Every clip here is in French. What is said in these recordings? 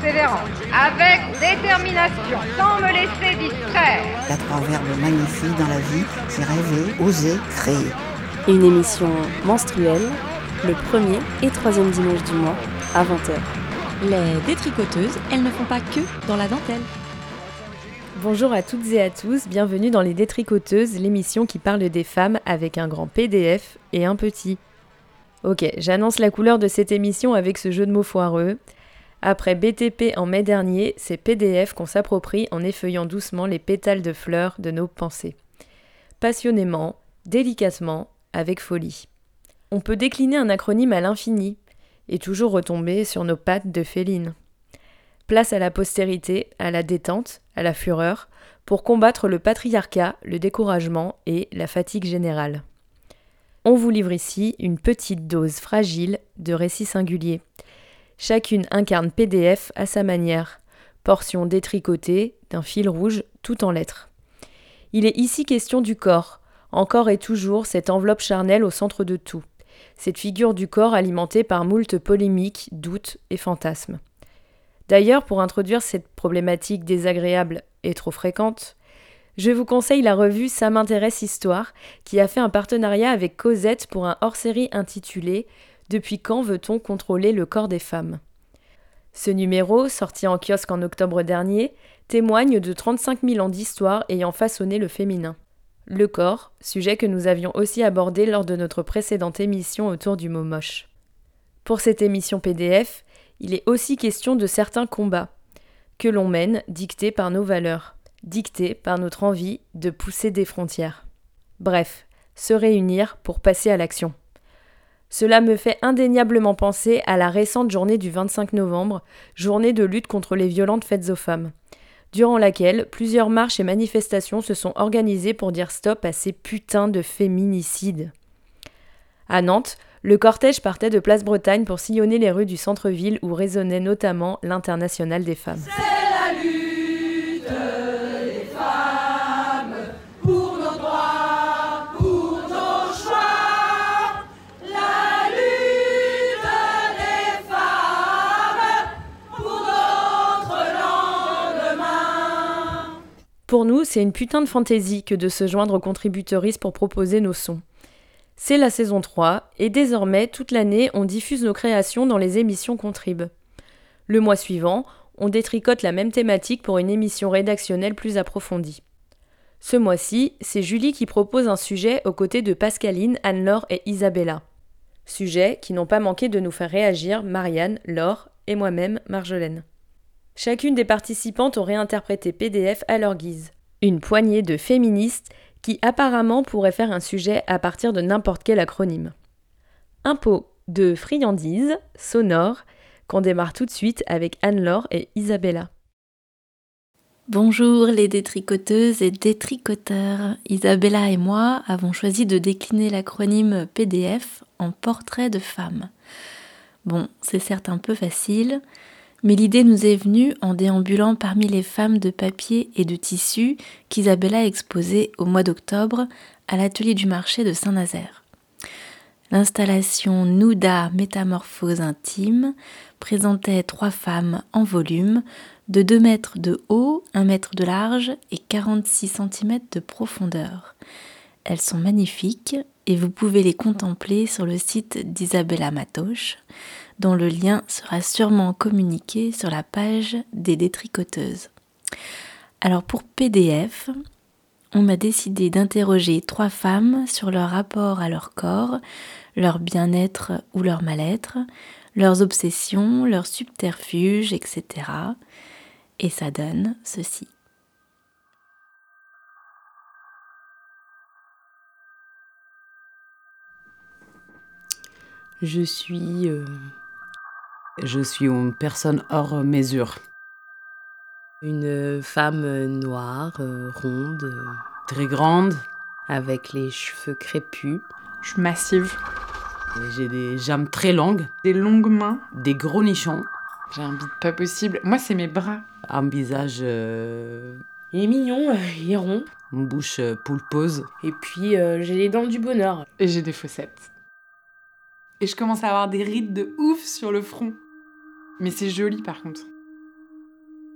persévérance, avec détermination, sans me laisser distraire. Il y a trois verbes magnifiques dans la vie, c'est rêver, oser, créer. Une émission menstruelle, le premier et troisième dimanche du mois, à 20h. Les détricoteuses, elles ne font pas que dans la dentelle. Bonjour à toutes et à tous, bienvenue dans Les Détricoteuses, l'émission qui parle des femmes avec un grand PDF et un petit. Ok, j'annonce la couleur de cette émission avec ce jeu de mots foireux. Après BTP en mai dernier, c'est PDF qu'on s'approprie en effeuillant doucement les pétales de fleurs de nos pensées. Passionnément, délicatement, avec folie. On peut décliner un acronyme à l'infini et toujours retomber sur nos pattes de féline. Place à la postérité, à la détente, à la fureur, pour combattre le patriarcat, le découragement et la fatigue générale. On vous livre ici une petite dose fragile de récits singuliers. Chacune incarne PDF à sa manière, portion détricotée d'un fil rouge tout en lettres. Il est ici question du corps, encore et toujours cette enveloppe charnelle au centre de tout, cette figure du corps alimentée par moult polémiques, doutes et fantasmes. D'ailleurs, pour introduire cette problématique désagréable et trop fréquente, je vous conseille la revue Ça m'intéresse Histoire, qui a fait un partenariat avec Cosette pour un hors-série intitulé Depuis quand veut-on contrôler le corps des femmes? Ce numéro, sorti en kiosque en octobre dernier, témoigne de 35 000 ans d'histoire ayant façonné le féminin. Le corps, sujet que nous avions aussi abordé lors de notre précédente émission autour du mot moche. Pour cette émission PDF, il est aussi question de certains combats que l'on mène dictés par nos valeurs, dictés par notre envie de pousser des frontières. Bref, se réunir pour passer à l'action. Cela me fait indéniablement penser à la récente journée du 25 novembre, journée de lutte contre les violentes faites aux femmes, durant laquelle plusieurs marches et manifestations se sont organisées pour dire stop à ces putains de féminicides. À Nantes, le cortège partait de Place Bretagne pour sillonner les rues du centre-ville où résonnait notamment l'International des femmes. Pour nous, c'est une putain de fantaisie que de se joindre aux contributrices pour proposer nos sons. C'est la saison 3 et désormais toute l'année on diffuse nos créations dans les émissions Contrib. Le mois suivant, on détricote la même thématique pour une émission rédactionnelle plus approfondie. Ce mois-ci, c'est Julie qui propose un sujet aux côtés de Pascaline, Anne-Laure et Isabella. Sujets qui n'ont pas manqué de nous faire réagir Marianne, Laure et moi-même, Marjolaine. Chacune des participantes ont réinterprété PDF à leur guise. Une poignée de féministes qui apparemment pourrait faire un sujet à partir de n'importe quel acronyme. Pot de friandises sonores qu'on démarre tout de suite avec Anne-Laure et Isabella. Bonjour les détricoteuses et détricoteurs. Isabella et moi avons choisi de décliner l'acronyme PDF en portrait de femme. Bon, c'est certes un peu facile, mais l'idée nous est venue en déambulant parmi les femmes de papier et de tissu qu'Isabella a exposées au mois d'octobre à l'atelier du marché de Saint-Nazaire. L'installation Nouda Métamorphose intime présentait trois femmes en volume de 2 mètres de haut, 1 mètre de large et 46 cm de profondeur. Elles sont magnifiques et vous pouvez les contempler sur le site d'Isabella Matoche, dont le lien sera sûrement communiqué sur la page des détricoteuses. Alors pour PDF, on m'a décidé d'interroger trois femmes sur leur rapport à leur corps, leur bien-être ou leur mal-être, leurs obsessions, leurs subterfuges, etc. Et ça donne ceci. Je suis. euh, je suis une personne hors mesure. Une femme noire, euh, ronde, euh, très grande. avec les cheveux crépus. Je suis massive. J'ai des jambes très longues, Des longues mains. des gros nichons, J'ai un bide pas possible. Moi, c'est mes bras. un visage, euh, Il est mignon, euh, il est rond. une bouche euh, poulpeuse. Et puis euh, j'ai les dents du bonheur. Et j'ai des fossettes. Et je commence à avoir des rides de ouf sur le front. Mais c'est joli par contre.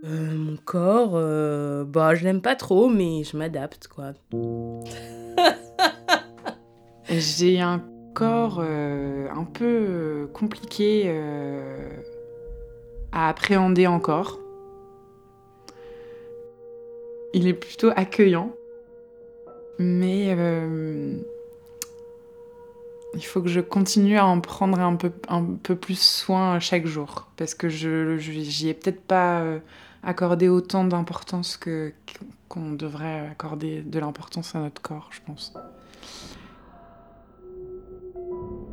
Euh, mon corps, euh, bah je l'aime pas trop, mais je m'adapte quoi. J'ai un corps euh, un peu euh, compliqué euh, à appréhender encore. Il est plutôt accueillant. Mais il faut que je continue à en prendre un peu, un peu plus soin chaque jour. Parce que je j'y ai peut-être pas euh, accordé autant d'importance que qu'on devrait accorder de l'importance à notre corps, je pense.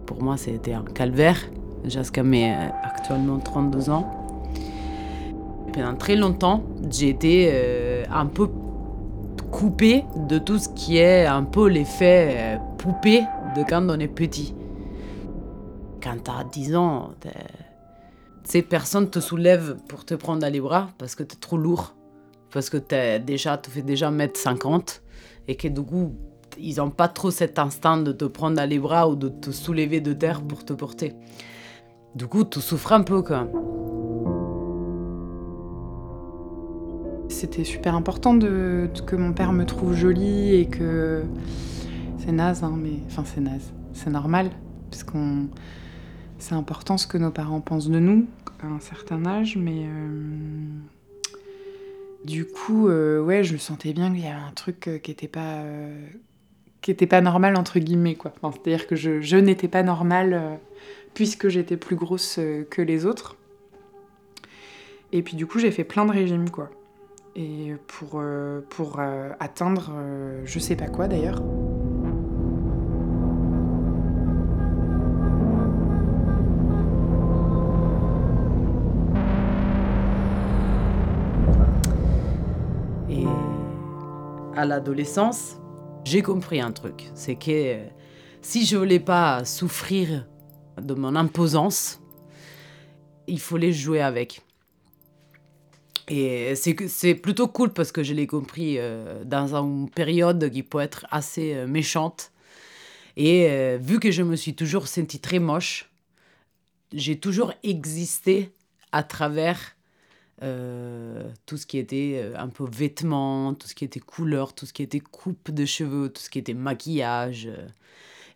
Pour moi, c'était un calvaire jusqu'à mes euh, actuellement 32 ans. Pendant très longtemps, j'ai été euh, un peu coupée de tout ce qui est un peu l'effet poupée de quand on est petit. Quand t'as 10 ans, t'es- tu sais, personne te soulève pour te prendre dans les bras parce que t'es trop lourd. Parce que t'es déjà, tu fais déjà 1m50 et que du coup, ils n'ont pas trop cet instinct de te prendre dans les bras ou de te soulever de terre pour te porter. Du coup, tu souffres un peu quand même. C'était super important de, de- que mon père me trouve jolie et que c'est naze, hein, mais enfin c'est naze, c'est normal parce qu'on c'est important ce que nos parents pensent de nous à un certain âge, mais euh, du coup euh, ouais je sentais bien qu'il y avait un truc euh, qui était pas euh, qui était pas normal entre guillemets quoi. C'est-à-dire que je, n'étais pas normale puisque j'étais plus grosse que les autres. Et puis du coup j'ai fait plein de régimes quoi et pour, pour atteindre je sais pas quoi d'ailleurs. À l'adolescence, j'ai compris un truc. C'est que euh, si je voulais pas souffrir de mon imposance, il fallait jouer avec. Et c'est plutôt cool parce que je l'ai compris euh, dans une période qui peut être assez euh, méchante. Et vu que je me suis toujours sentie très moche, j'ai toujours existé à travers euh, tout ce qui était euh, un peu vêtements, tout ce qui était couleur, tout ce qui était coupe de cheveux, tout ce qui était maquillage. euh.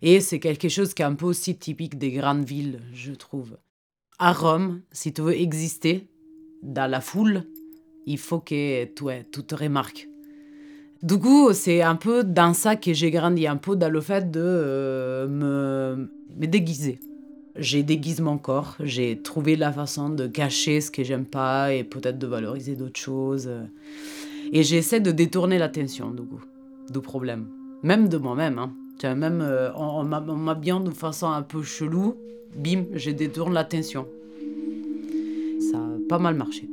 Et c'est quelque chose qui est un peu aussi typique des grandes villes, je trouve. À Rome, si tu veux exister dans la foule, il faut que tu, tu te remarques. Du coup, c'est un peu dans ça que j'ai grandi, un peu dans le fait de me, me déguiser. J'ai déguisé mon corps, j'ai trouvé la façon de cacher ce que j'aime pas et peut-être de valoriser d'autres choses. Et j'essaie de détourner l'attention du du problème. Même de moi-même. Hein. Tu même euh, en m'habillant de façon un peu chelou, bim, je détourne l'attention. Ça a pas mal marché.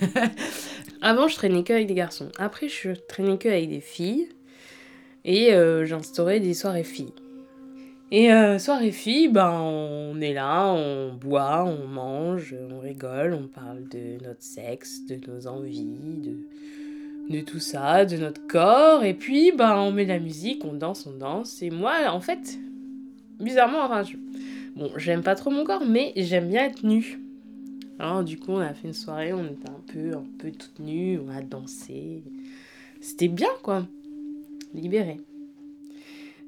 Avant, je traînais que avec des garçons. Après, je traînais que avec des filles. Et euh, j'instaurais des soirées filles. Et euh, soirée filles, ben, on est là, on boit, on mange, on rigole, on parle de notre sexe, de nos envies, de, de tout ça, de notre corps. Et puis, ben, on met de la musique, on danse, on danse. Et moi, en fait, bizarrement, enfin, je- bon, j'aime pas trop mon corps, mais j'aime bien être nue. Alors du coup, on a fait une soirée, on était un peu, un peu toutes nues, on a dansé. C'était bien, quoi. Libéré.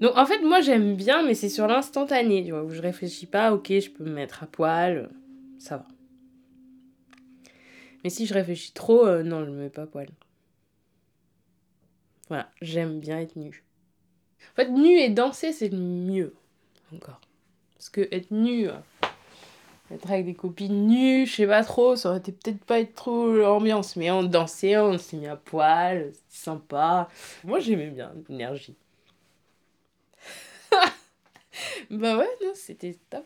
Donc en fait, moi j'aime bien, mais c'est sur l'instantané, tu vois, où je réfléchis pas, ok, je peux me mettre à poil, ça va. Mais si je réfléchis trop, euh, non, je me mets pas à poil. Voilà, j'aime bien être nue. En fait, nue et danser, c'est mieux, encore. Parce que être nue, euh, être avec des copines nues, je sais pas trop, ça aurait peut-être pas être trop l'ambiance, mais on dansait, on s'est mis à poil, c'était sympa. Moi j'aimais bien l'énergie. bah ouais, non, c'était top.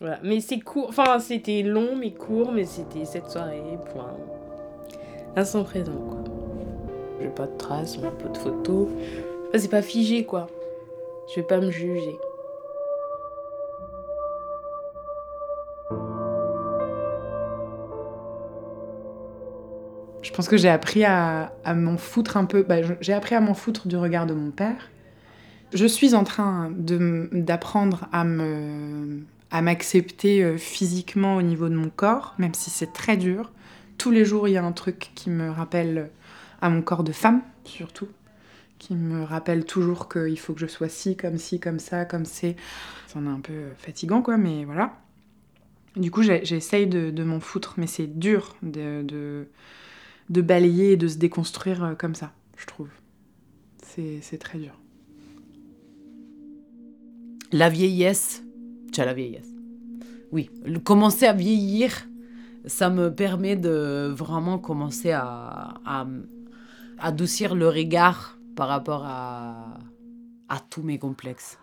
Voilà, mais c'est court, enfin c'était long mais court, mais c'était cette soirée, point. Instant présent quoi. J'ai pas de traces, on a pas de photos. Enfin, c'est pas figé quoi. Je vais pas me juger. Je pense que j'ai appris à, à m'en foutre un peu. Bah, j'ai appris à m'en foutre du regard de mon père. Je suis en train d'apprendre à à m'accepter euh, physiquement au niveau de mon corps, même si c'est très dur. Tous les jours, il y a un truc qui me rappelle à mon corps de femme, surtout, qui me rappelle toujours qu'il faut que je sois ci, comme ci, comme ça, comme c'est. C'en est un peu fatigant, quoi, mais voilà. Du coup, j'essaye de, m'en foutre, mais c'est dur de, de, balayer et de se déconstruire euh, comme ça, je trouve. C'est très dur. La vieillesse, tu la vieillesse. Oui, commencer à vieillir, ça me permet de vraiment commencer à, adoucir le regard par rapport à tous mes complexes.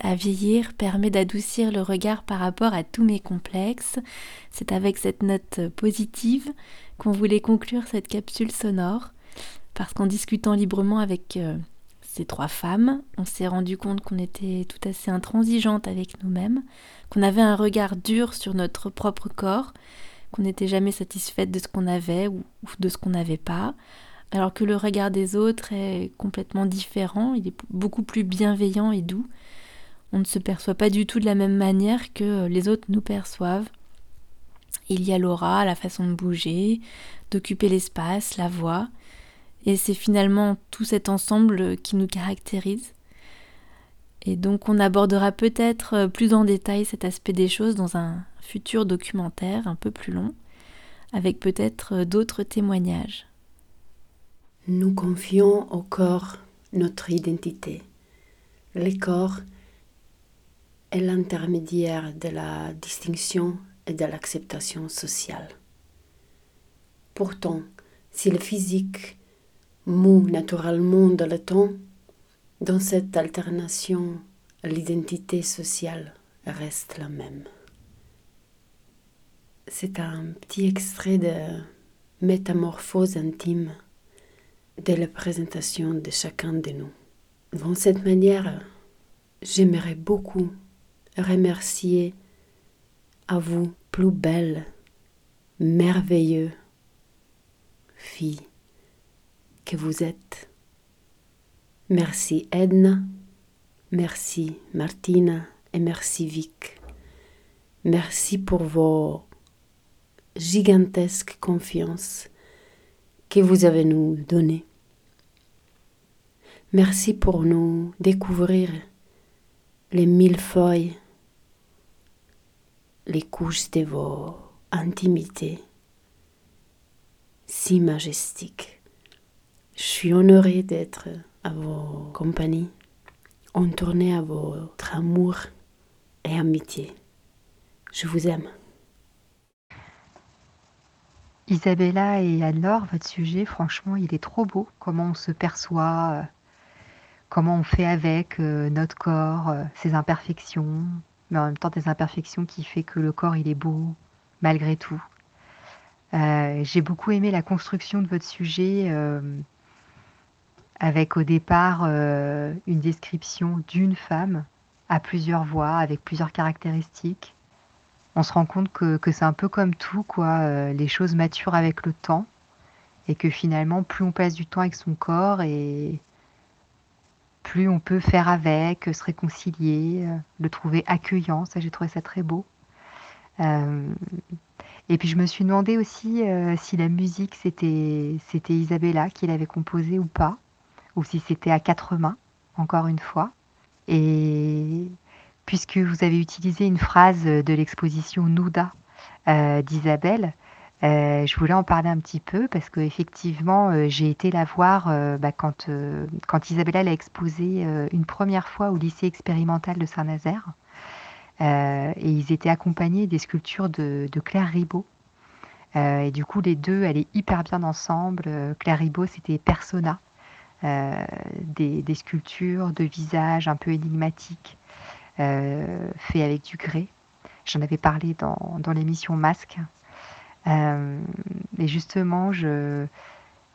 À vieillir permet d'adoucir le regard par rapport à tous mes complexes. C'est avec cette note positive qu'on voulait conclure cette capsule sonore, parce qu'en discutant librement avec euh, ces trois femmes, on s'est rendu compte qu'on était tout assez intransigeante avec nous-mêmes, qu'on avait un regard dur sur notre propre corps, qu'on n'était jamais satisfaite de ce qu'on avait ou de ce qu'on n'avait pas, alors que le regard des autres est complètement différent, il est beaucoup plus bienveillant et doux. On ne se perçoit pas du tout de la même manière que les autres nous perçoivent. Il y a l'aura, la façon de bouger, d'occuper l'espace, la voix, et c'est finalement tout cet ensemble qui nous caractérise. Et donc on abordera peut-être plus en détail cet aspect des choses dans un futur documentaire un peu plus long, avec peut-être d'autres témoignages. Nous confions au corps notre identité. Le corps est l'intermédiaire de la distinction et de l'acceptation sociale. Pourtant, si le physique moue naturellement dans le temps, dans cette alternation, l'identité sociale reste la même. C'est un petit extrait de Métamorphose intime de la présentation de chacun de nous. Dans cette manière, j'aimerais beaucoup remercier à vous, plus belle, merveilleux fille que vous êtes. Merci Edna, merci Martina et merci Vic. Merci pour vos gigantesques confiances que vous avez nous donné. Merci pour nous découvrir les mille feuilles, les couches de vos intimités si majestiques. Je suis honorée d'être à vos compagnies, entournée à votre amour et amitié. Je vous aime. Isabella et Anne-Laure, votre sujet, franchement, il est trop beau. Comment on se perçoit, euh, comment on fait avec euh, notre corps, euh, ses imperfections, mais en même temps des imperfections qui fait que le corps, il est beau, malgré tout. Euh, J'ai beaucoup aimé la construction de votre sujet, euh, avec au départ euh, une description d'une femme à plusieurs voix, avec plusieurs caractéristiques on se rend compte que, que c'est un peu comme tout, quoi. les choses maturent avec le temps et que finalement, plus on passe du temps avec son corps et plus on peut faire avec, se réconcilier, euh, le trouver accueillant. Ça, j'ai trouvé ça très beau. Euh, et puis je me suis demandé aussi euh, si la musique c'était c'était Isabella qui l'avait composée ou pas, ou si c'était à quatre mains, encore une fois. Et puisque vous avez utilisé une phrase de l'exposition Nouda euh, d'Isabelle. Euh, je voulais en parler un petit peu parce que effectivement euh, j'ai été la voir euh, bah, quand, quand Isabella l'a exposé euh, une première fois au lycée expérimental de Saint-Nazaire. Et ils étaient accompagnés des sculptures de, Claire Ribaud. Et du coup, les deux allaient hyper bien ensemble. Claire Ribaud, c'était Persona, des, sculptures de visages un peu énigmatiques, faits avec du grès. J'en avais parlé dans l'émission Masque. Euh, et justement, je,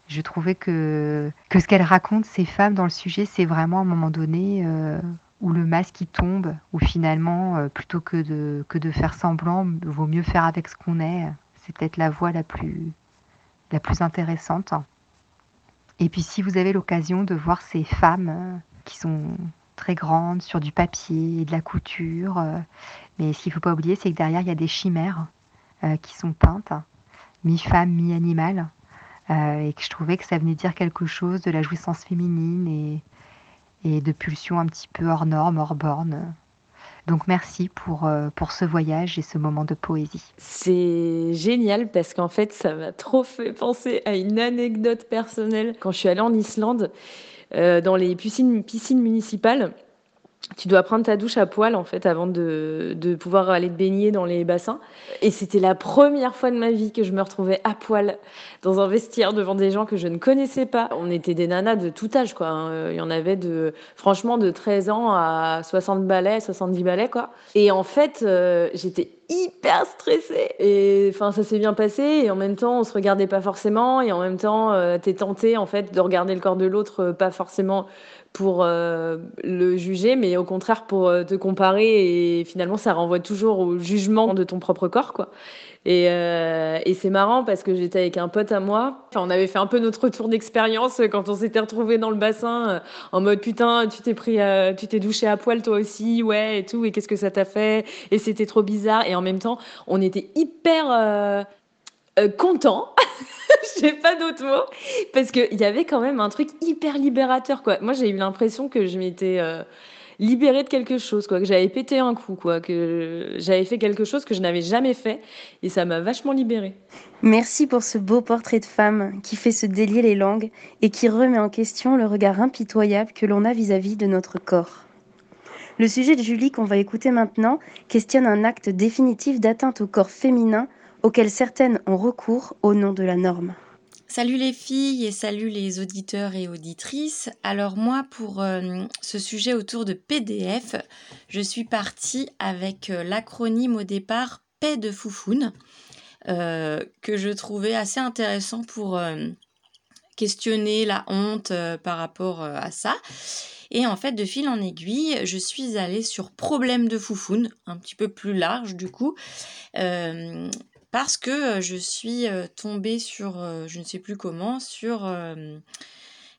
je trouvais que, que ce qu'elle raconte, ces femmes dans le sujet, c'est vraiment à un moment donné euh, où le masque il tombe, où finalement, euh, plutôt que de, que de faire semblant, vaut mieux faire avec ce qu'on est. C'est peut-être la voie la plus, la plus intéressante. Et puis si vous avez l'occasion de voir ces femmes euh, qui sont très grandes sur du papier et de la couture, mais ce qu'il ne faut pas oublier, c'est que derrière, il y a des chimères qui sont peintes, mi-femme, mi-animal, euh, et que je trouvais que ça venait dire quelque chose de la jouissance féminine et, et de pulsions un petit peu hors normes, hors bornes. Donc merci pour, euh, pour ce voyage et ce moment de poésie. C'est génial parce qu'en fait, ça m'a trop fait penser à une anecdote personnelle. Quand je suis allée en Islande, euh, dans les piscines municipales, tu dois prendre ta douche à poil en fait avant de, de pouvoir aller te baigner dans les bassins. Et c'était la première fois de ma vie que je me retrouvais à poil dans un vestiaire devant des gens que je ne connaissais pas. On était des nanas de tout âge quoi. hein. Il y en avait de franchement de 13 ans à 60 balais, 70 balais quoi. Et en fait, euh, j'étais hyper stressée. Et enfin, ça s'est bien passé. Et en même temps, on se regardait pas forcément. Et en même temps, euh, t'es tenté en fait de regarder le corps de l'autre, euh, pas forcément pour euh, le juger, mais au contraire pour euh, te comparer. Et finalement, ça renvoie toujours au jugement de ton propre corps, quoi. Et, euh, et c'est marrant parce que j'étais avec un pote à moi. Enfin, on avait fait un peu notre retour d'expérience quand on s'était retrouvés dans le bassin, euh, en mode putain, tu t'es pris, euh, tu t'es douché à poil toi aussi, ouais, et tout. Et qu'est-ce que ça t'a fait? Et c'était trop bizarre. Et en même temps, on était hyper euh, contents. J'ai pas d'autres mots parce qu'il y avait quand même un truc hyper libérateur quoi. Moi j'ai eu l'impression que je m'étais euh, libérée de quelque chose quoi, que j'avais pété un coup quoi, que j'avais fait quelque chose que je n'avais jamais fait et ça m'a vachement libérée. Merci pour ce beau portrait de femme qui fait se délier les langues et qui remet en question le regard impitoyable que l'on a vis-à-vis de notre corps. Le sujet de Julie qu'on va écouter maintenant questionne un acte définitif d'atteinte au corps féminin auquel certaines ont recours au nom de la norme. Salut les filles et salut les auditeurs et auditrices. Alors moi pour euh, ce sujet autour de PDF, je suis partie avec euh, l'acronyme au départ paix de foufoune euh, que je trouvais assez intéressant pour questionner la honte par rapport à ça. Et en fait, de fil en aiguille, je suis allée sur problème de foufoune, un petit peu plus large du coup, parce que euh, je suis euh, tombée sur, euh, je ne sais plus comment, sur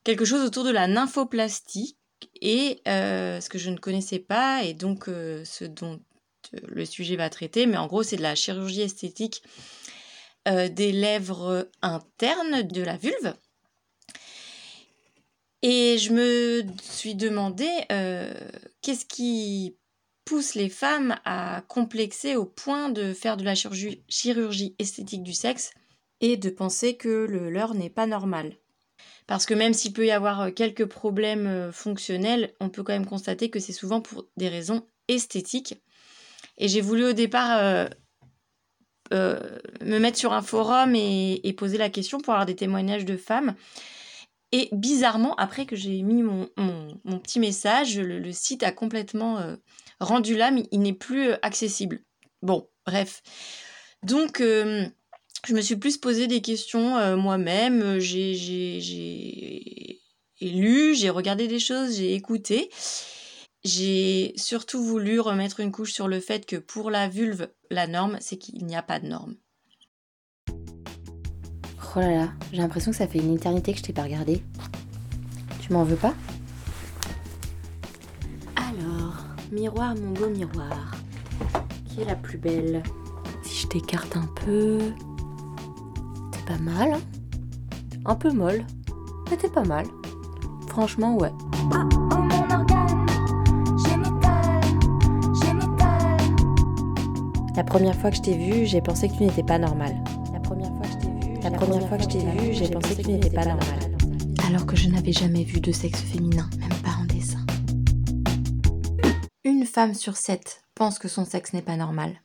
quelque chose autour de la nymphoplastie et ce que je ne connaissais pas et donc ce dont le sujet va traiter, mais en gros c'est de la chirurgie esthétique des lèvres internes de la vulve. Et je me suis demandé qu'est-ce qui pousse les femmes à complexer au point de faire de la chirurgie, esthétique du sexe et de penser que le leur n'est pas normal. Parce que même s'il peut y avoir euh, quelques problèmes euh, fonctionnels, on peut quand même constater que c'est souvent pour des raisons esthétiques. Et j'ai voulu au départ euh, me mettre sur un forum et, poser la question pour avoir des témoignages de femmes. Et bizarrement, après que j'ai mis mon, petit message, le, site a complètement rendu là, mais il n'est plus euh, accessible. Bon, bref. Donc, euh, je me suis plus posé des questions euh, moi-même. J'ai lu, j'ai regardé des choses, j'ai écouté. J'ai surtout voulu remettre une couche sur le fait que pour la vulve, la norme, c'est qu'il n'y a pas de norme. Oh là là, j'ai l'impression que ça fait une éternité que je t'ai pas regardé. Tu m'en veux pas? Miroir, mon beau miroir. Qui est la plus belle? Si je t'écarte un peu. T'es pas mal, hein? Un peu molle. Mais t'es pas mal. Franchement, ouais. Oh mon organe génital, La première fois que je t'ai vu, j'ai pensé que tu n'étais pas normal. La première fois que je t'ai vu, La première fois que je t'ai vu, j'ai pensé que tu n'étais pas normal. Alors que je n'avais jamais vu de sexe féminin, même femme sur sept pense que son sexe n'est pas normal.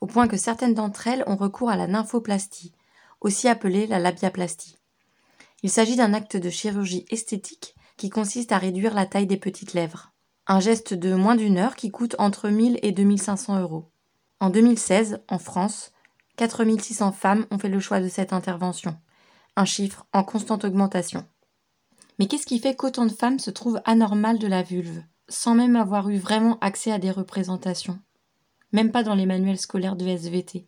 Au point que certaines d'entre elles ont recours à la nymphoplastie, aussi appelée la labiaplastie. Il s'agit d'un acte de chirurgie esthétique qui consiste à réduire la taille des petites lèvres. Un geste de moins d'une heure qui coûte entre 1000 et 2500 euros. En 2016, en France, 4600 femmes ont fait le choix de cette intervention, un chiffre en constante augmentation. Mais qu'est-ce qui fait qu'autant de femmes se trouvent anormales de la vulve, sans même avoir eu vraiment accès à des représentations Même pas dans les manuels scolaires de SVT.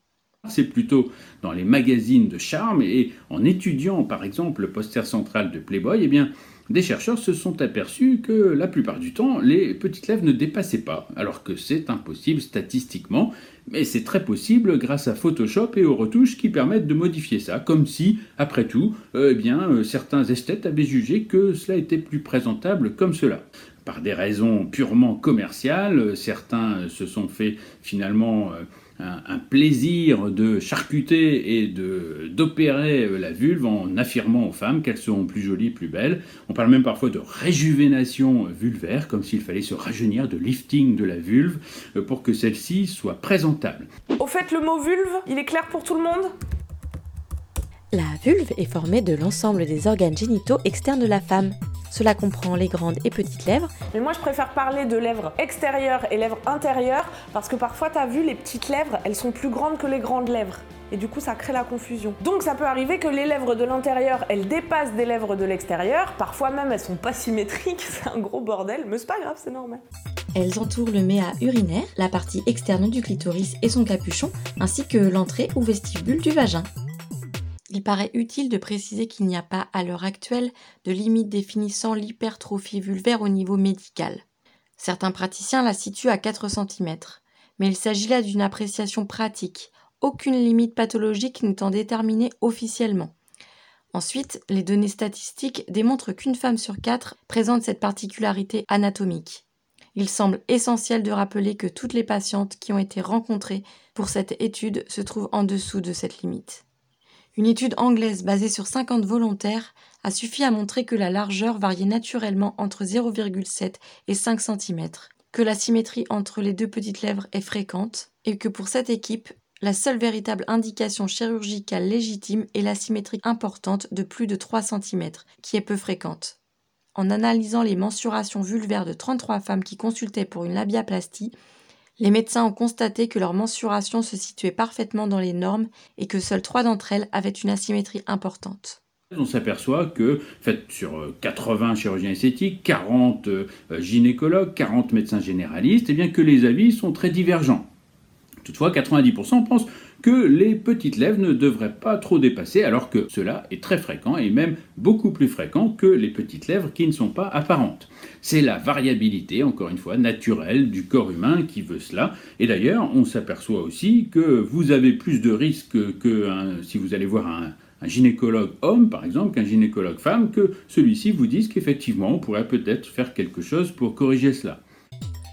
C'est plutôt dans les magazines de charme et en étudiant par exemple le poster central de Playboy, eh bien, des chercheurs se sont aperçus que la plupart du temps, les petites lèvres ne dépassaient pas, alors que c'est impossible statistiquement, mais c'est très possible grâce à Photoshop et aux retouches qui permettent de modifier ça, comme si, après tout, euh, eh bien, euh, certains esthètes avaient jugé que cela était plus présentable comme cela par des raisons purement commerciales. Certains se sont fait finalement euh, un, plaisir de charcuter et d'opérer la vulve en affirmant aux femmes qu'elles seront plus jolies, plus belles. On parle même parfois de réjuvénation vulvaire, comme s'il fallait se rajeunir, de lifting de la vulve, euh, pour que celle-ci soit présentable. Au fait, le mot vulve, il est clair pour tout le monde? La vulve est formée de l'ensemble des organes génitaux externes de la femme. Cela comprend les grandes et petites lèvres. Mais moi, je préfère parler de lèvres extérieures et lèvres intérieures parce que parfois, t'as vu, les petites lèvres, elles sont plus grandes que les grandes lèvres. Et du coup, ça crée la confusion. Donc, ça peut arriver que les lèvres de l'intérieur, elles dépassent des lèvres de l'extérieur. Parfois même, elles sont pas symétriques. C'est un gros bordel, mais c'est pas grave, c'est normal. Elles entourent le méa urinaire, la partie externe du clitoris et son capuchon, ainsi que l'entrée ou vestibule du vagin. Il paraît utile de préciser qu'il n'y a pas, à l'heure actuelle, de limite définissant l'hypertrophie vulvaire au niveau médical. Certains praticiens la situent à 4 cm, mais il s'agit là d'une appréciation pratique, aucune limite pathologique n'étant déterminée officiellement. Ensuite, les données statistiques démontrent qu'une femme sur quatre présente cette particularité anatomique. Il semble essentiel de rappeler que toutes les patientes qui ont été rencontrées pour cette étude se trouvent en dessous de cette limite. Une étude anglaise basée sur 50 volontaires a suffi à montrer que la largeur variait naturellement entre 0,7 et 5 cm, que la symétrie entre les deux petites lèvres est fréquente, et que pour cette équipe, la seule véritable indication chirurgicale légitime est la symétrie importante de plus de 3 cm, qui est peu fréquente. En analysant les mensurations vulvaires de 33 femmes qui consultaient pour une labiaplastie, les médecins ont constaté que leurs mensurations se situaient parfaitement dans les normes et que seules trois d'entre elles avaient une asymétrie importante. On s'aperçoit que, fait, sur euh, 80 chirurgiens esthétiques, 40 euh, gynécologues, 40 médecins généralistes, eh bien que les avis sont très divergents. Toutefois, 90% pensent que les petites lèvres ne devraient pas trop dépasser, alors que cela est très fréquent et même beaucoup plus fréquent que les petites lèvres qui ne sont pas apparentes. C'est la variabilité, encore une fois, naturelle du corps humain qui veut cela. Et d'ailleurs, on s'aperçoit aussi que vous avez plus de risques que si vous allez voir un, un gynécologue homme, par exemple, qu'un gynécologue femme, que celui-ci vous dise qu'effectivement, on pourrait peut-être faire quelque chose pour corriger cela.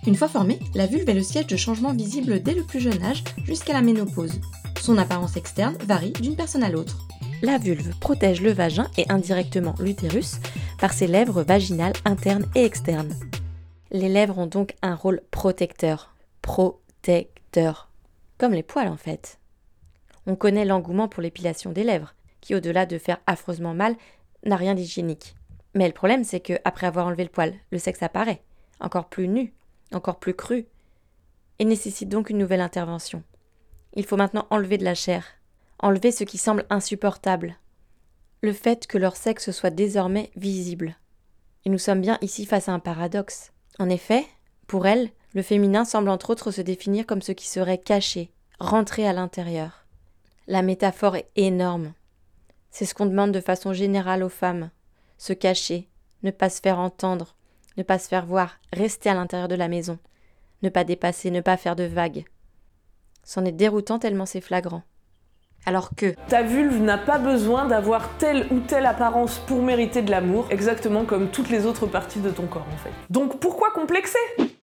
Une fois formée, la vulve est le siège de changements visibles dès le plus jeune âge jusqu'à la ménopause. Son apparence externe varie d'une personne à l'autre. La vulve protège le vagin et indirectement l'utérus par ses lèvres vaginales internes et externes. Les lèvres ont donc un rôle protecteur. Protecteur. Comme les poils en fait. On connaît l'engouement pour l'épilation des lèvres, qui au-delà de faire affreusement mal, n'a rien d'hygiénique. Mais le problème c'est que après avoir enlevé le poil, le sexe apparaît, encore plus nu, encore plus cru, et nécessite donc une nouvelle intervention. Il faut maintenant enlever de la chair, enlever ce qui semble insupportable, le fait que leur sexe soit désormais visible. Et nous sommes bien ici face à un paradoxe. En effet, pour elles, le féminin semble entre autres se définir comme ce qui serait caché, rentré à l'intérieur. La métaphore est énorme. C'est ce qu'on demande de façon générale aux femmes. Se cacher, ne pas se faire entendre, ne pas se faire voir, rester à l'intérieur de la maison, ne pas dépasser, ne pas faire de vagues. C'en est déroutant tellement c'est flagrant. Alors que Ta vulve n'a pas besoin d'avoir telle ou telle apparence pour mériter de l'amour, exactement comme toutes les autres parties de ton corps en fait. Donc pourquoi complexer?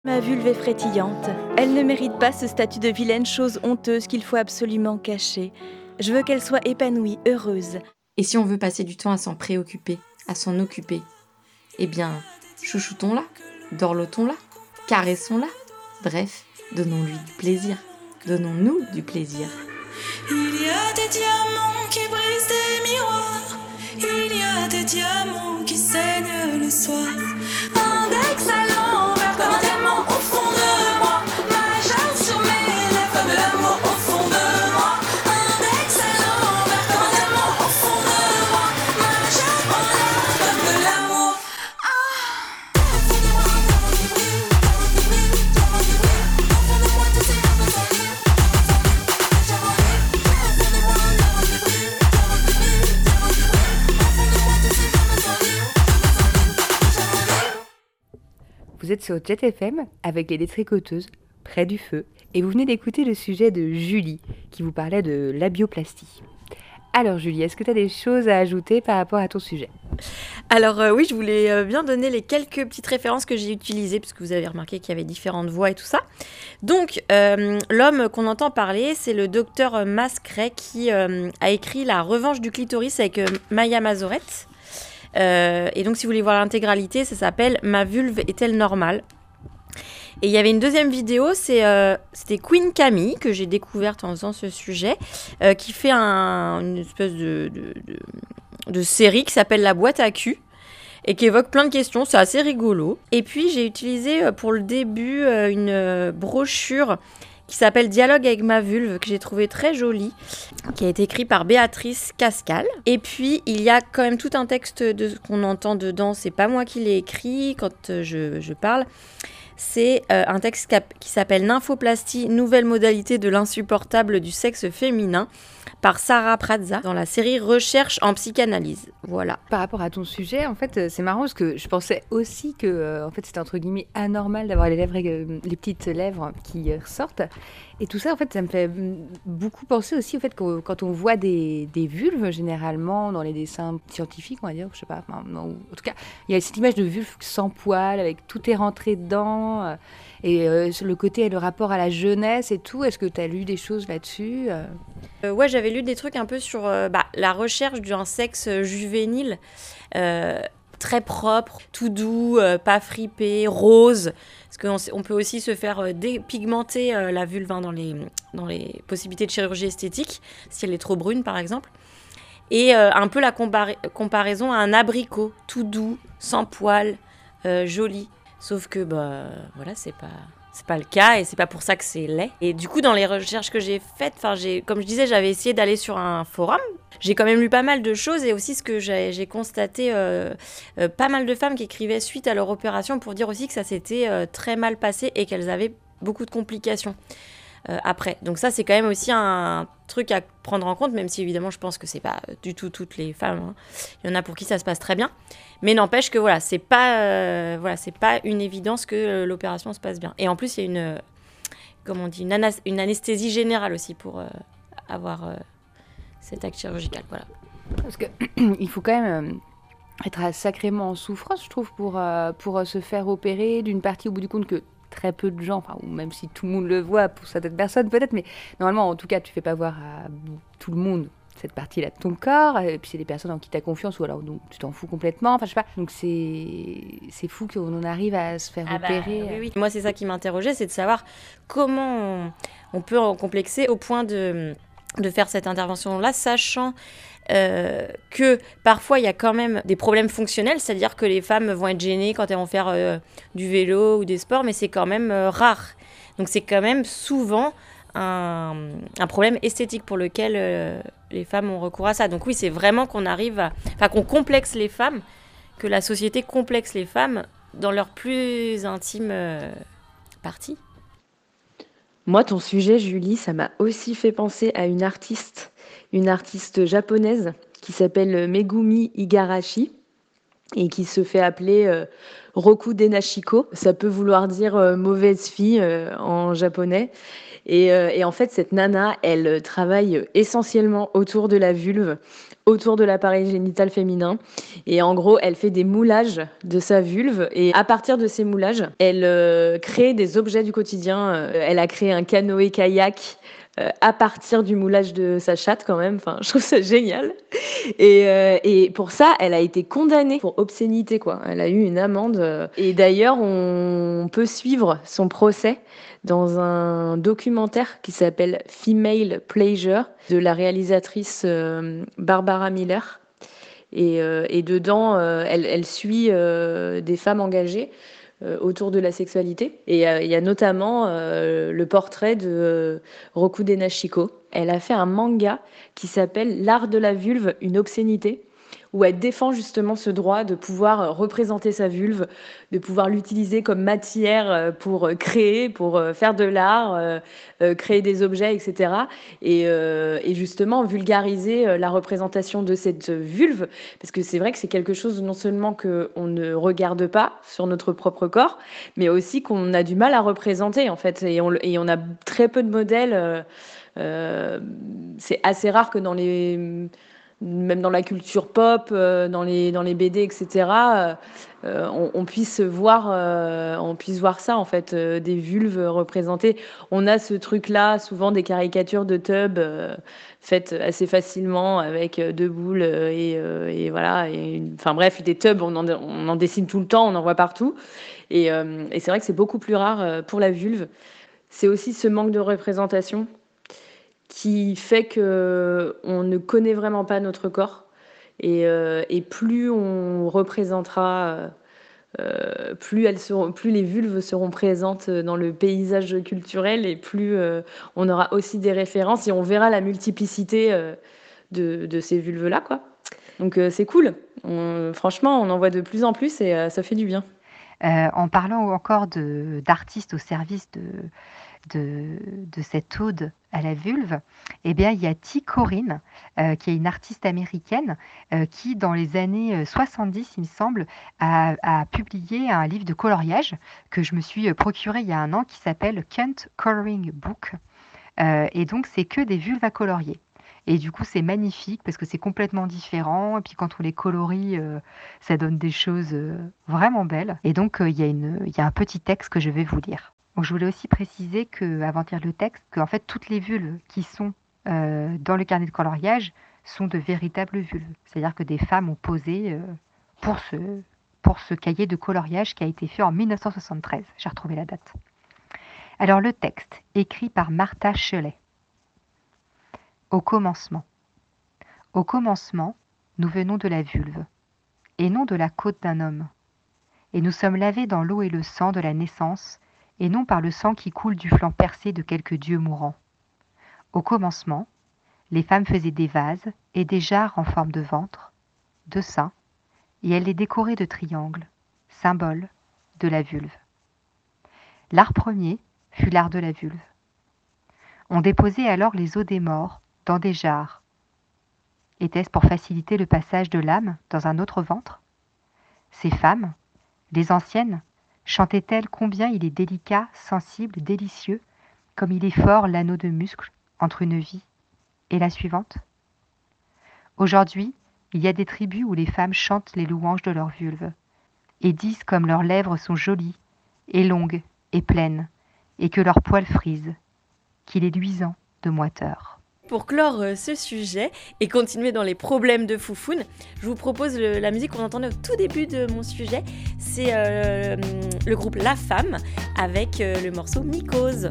Ma vulve est frétillante. Elle ne mérite pas ce statut de vilaine chose honteuse qu'il faut absolument cacher. Je veux qu'elle soit épanouie, heureuse. Et si on veut passer du temps à s'en préoccuper, à s'en occuper, eh bien, chouchoutons-la, dorlotons-la, caressons-la. Bref, donnons-lui du plaisir. Donnons-nous du plaisir. Il y a des diamants qui brisent des miroirs. Il y a des diamants qui saignent le soir. Un d'excellent verre Vous êtes sur Jet FM avec les détricoteuses près du feu et vous venez d'écouter le sujet de Julie qui vous parlait de labioplastie. Alors Julie, est-ce que tu as des choses à ajouter par rapport à ton sujet? Alors euh, oui, je voulais euh, bien donner les quelques petites références que j'ai utilisées, puisque vous avez remarqué qu'il y avait différentes voix et tout ça. Donc, euh, l'homme qu'on entend parler, c'est le docteur Mascret qui a écrit La revanche du clitoris avec Maya Mazoret. Euh, et donc, si vous voulez voir l'intégralité, ça s'appelle Ma vulve est-elle normale? Et il y avait une deuxième vidéo, c'est, euh, c'était Queen Camille, que j'ai découverte en faisant ce sujet, euh, qui fait un- une espèce de, de- série qui s'appelle La boîte à cul et qui évoque plein de questions. C'est assez rigolo. Et puis j'ai utilisé pour le début une brochure qui s'appelle Dialogue avec ma vulve, que j'ai trouvé très jolie, qui a été écrit par Béatrice Cascal. Et puis il y a quand même tout un texte de ce qu'on entend dedans. C'est pas moi qui l'ai écrit quand euh, je, je parle. C'est euh, un texte qui s'appelle Nymphoplastie, nouvelle modalité de l'insupportable du sexe féminin par Sarah Prazza dans la série Recherche en psychanalyse. Voilà. Par rapport à ton sujet, en fait, euh, c'est marrant parce que je pensais aussi que euh, en fait, c'était entre guillemets anormal d'avoir les lèvres, euh, les petites lèvres qui ressortent. Et tout ça, en fait, ça me fait mm, beaucoup penser aussi au fait que quand on voit des, vulves, généralement, dans les dessins scientifiques, on va dire, je sais pas, en tout cas, il y a cette image de vulve sans poils, avec tout est rentré dedans. Et euh, le côté, le rapport à la jeunesse et tout, est-ce que tu as lu des choses là-dessus euh? Euh, ouais, j'avais lu des trucs un peu sur euh, bah, la recherche d'un sexe juvénile très propre, tout doux, pas fripé, rose. Parce qu'on peut aussi se faire dépigmenter la vulve hein, dans, les, possibilités de chirurgie esthétique, si elle est trop brune par exemple. Et un peu la compara- comparaison à un abricot, tout doux, sans poils, joli. Sauf que, bah, voilà, c'est pas. C'est pas le cas et c'est pas pour ça que c'est laid. Et du coup, dans les recherches que j'ai faites, enfin, comme je disais, j'avais essayé d'aller sur un forum. J'ai quand même lu pas mal de choses et aussi ce que j'ai, j'ai constaté, euh, euh, pas mal de femmes qui écrivaient suite à leur opération pour dire aussi que ça s'était euh, très mal passé et qu'elles avaient beaucoup de complications euh, après. Donc ça, c'est quand même aussi un truc à prendre en compte, même si évidemment, je pense que c'est pas du tout toutes les femmes. hein. Il y en a pour qui ça se passe très bien. Mais n'empêche que voilà, c'est pas, euh, voilà, c'est pas une évidence que euh, l'opération se passe bien. Et en plus, il y a une, comment on dit, une, anesthésie générale aussi pour avoir cet acte chirurgical. Voilà. Parce que il faut quand même être sacrément en souffrance, je trouve, pour, pour se faire opérer d'une partie au bout du compte que très peu de gens, enfin, ou même si tout le monde le voit pour certaines personnes peut-être, mais normalement, en tout cas, tu fais pas voir à tout le monde cette partie-là de ton corps, et puis c'est des personnes en qui tu as confiance, ou alors donc, tu t'en fous complètement, enfin je sais pas. Donc c'est fou qu'on en arrive à se faire Ah bah, opérer. oui, oui. Moi, c'est ça qui m'interrogeait, c'est de savoir comment on, on peut en complexer au point de, de faire cette intervention-là, sachant euh, que parfois il y a quand même des problèmes fonctionnels, c'est-à-dire que les femmes vont être gênées quand elles vont faire euh, du vélo ou des sports, mais c'est quand même euh, rare. Donc c'est quand même souvent un, un problème esthétique pour lequel les femmes ont recours à ça. Donc oui, c'est vraiment qu'on arrive à... Enfin, qu'on complexe les femmes, que la société complexe les femmes dans leur plus intime partie. Moi, ton sujet, Julie, ça m'a aussi fait penser à une artiste, une artiste japonaise qui s'appelle Megumi Igarashi et qui se fait appeler euh, Roku Denashiko. Ça peut vouloir dire euh, mauvaise fille euh, en japonais. Et, et en fait, cette nana, elle travaille essentiellement autour de la vulve, autour de l'appareil génital féminin. Et en gros, elle fait des moulages de sa vulve. Et à partir de ces moulages, elle crée des objets du quotidien. Elle a créé un canoë-kayak euh, à partir du moulage de sa chatte quand même. Enfin, je trouve ça génial. Et, euh, et pour ça, elle a été condamnée pour obscénité, quoi. Elle a eu une amende. euh. Et d'ailleurs, on peut suivre son procès dans un documentaire qui s'appelle Female Pleasure de la réalisatrice Barbara Miller. Et, et dedans, elle, elle suit des femmes engagées autour de la sexualité. Et euh, il y a notamment euh, le portrait de euh, Roku Denashiko. Elle a fait un manga qui s'appelle L'art de la vulve, une obscénité, où elle défend justement ce droit de pouvoir euh, représenter sa vulve, de pouvoir l'utiliser comme matière euh, pour euh, créer, pour faire de l'art, créer des objets, etc. Et, justement vulgariser la représentation de cette vulve, parce que c'est vrai que c'est quelque chose non seulement qu'on ne regarde pas sur notre propre corps, mais aussi qu'on a du mal à représenter en fait, et on, a très peu de modèles. c'est assez rare que dans les même dans la culture pop, euh, dans les dans les BD, etc. euh, euh, on, puisse voir on puisse voir ça en fait des vulves représentées. On a ce truc là souvent des caricatures de euh, faites assez facilement avec deux boules et, voilà enfin bref des tubs on en, on en dessine tout le temps, on en voit partout et, et c'est vrai que c'est beaucoup plus rare pour la vulve. C'est aussi ce manque de représentation qui fait que on ne connaît vraiment pas notre corps. Et, euh, plus on représentera euh, euh, plus elles seront plus les vulves seront présentes dans le paysage culturel et plus euh, on aura aussi des références et on verra la multiplicité euh, de, ces vulves là quoi. Donc euh, c'est cool. Franchement on en voit de plus en plus et euh, ça fait du bien. Euh, en parlant encore d'artistes au service de, de, cette ode à la vulve, eh bien, il y a T. Corinne, euh, qui est une artiste américaine, euh, qui, dans les années euh, 70, il me semble, a, publié un livre de coloriage que je me suis euh, procuré il y a un an, qui s'appelle Kent Coloring Book. Euh, et donc, c'est que des vulves à colorier. Et du coup, c'est magnifique parce que c'est complètement différent. Et puis, quand on les colorie, euh, ça donne des choses euh, vraiment belles. Et donc, euh, il y a un petit texte que je vais vous lire. Je voulais aussi préciser que, avant de lire le texte, que fait, toutes les vulves qui sont euh, dans le carnet de coloriage sont de véritables vulves. C'est-à-dire que des femmes ont posé euh, pour, ce, pour ce cahier de coloriage qui a été fait en 1973. J'ai retrouvé la date. Alors, le texte, écrit par Martha Shelley. Au commencement. Au commencement, nous venons de la vulve, et non de la côte d'un homme. Et nous sommes lavés dans l'eau et le sang de la naissance, et non par le sang qui coule du flanc percé de quelque dieu mourant. Au commencement, les femmes faisaient des vases et des jarres en forme de ventre, de seins, et elles les décoraient de triangles, symboles de la vulve. L'art premier fut l'art de la vulve. On déposait alors les os des morts dans des jarres. Était-ce pour faciliter le passage de l'âme dans un autre ventre? Ces femmes, les anciennes, chantaient-elles combien il est délicat, sensible, délicieux, comme il est fort l'anneau de muscle entre une vie et la suivante? Aujourd'hui, il y a des tribus où les femmes chantent les louanges de leur vulve et disent comme leurs lèvres sont jolies et longues et pleines et que leurs poils frisent, qu'il est luisant de moiteur. Pour clore euh, ce sujet et continuer dans les problèmes de Foufoune, je vous propose la musique qu'on entendait au tout début de mon sujet. C'est euh, le groupe La Femme avec euh, le morceau Mycose.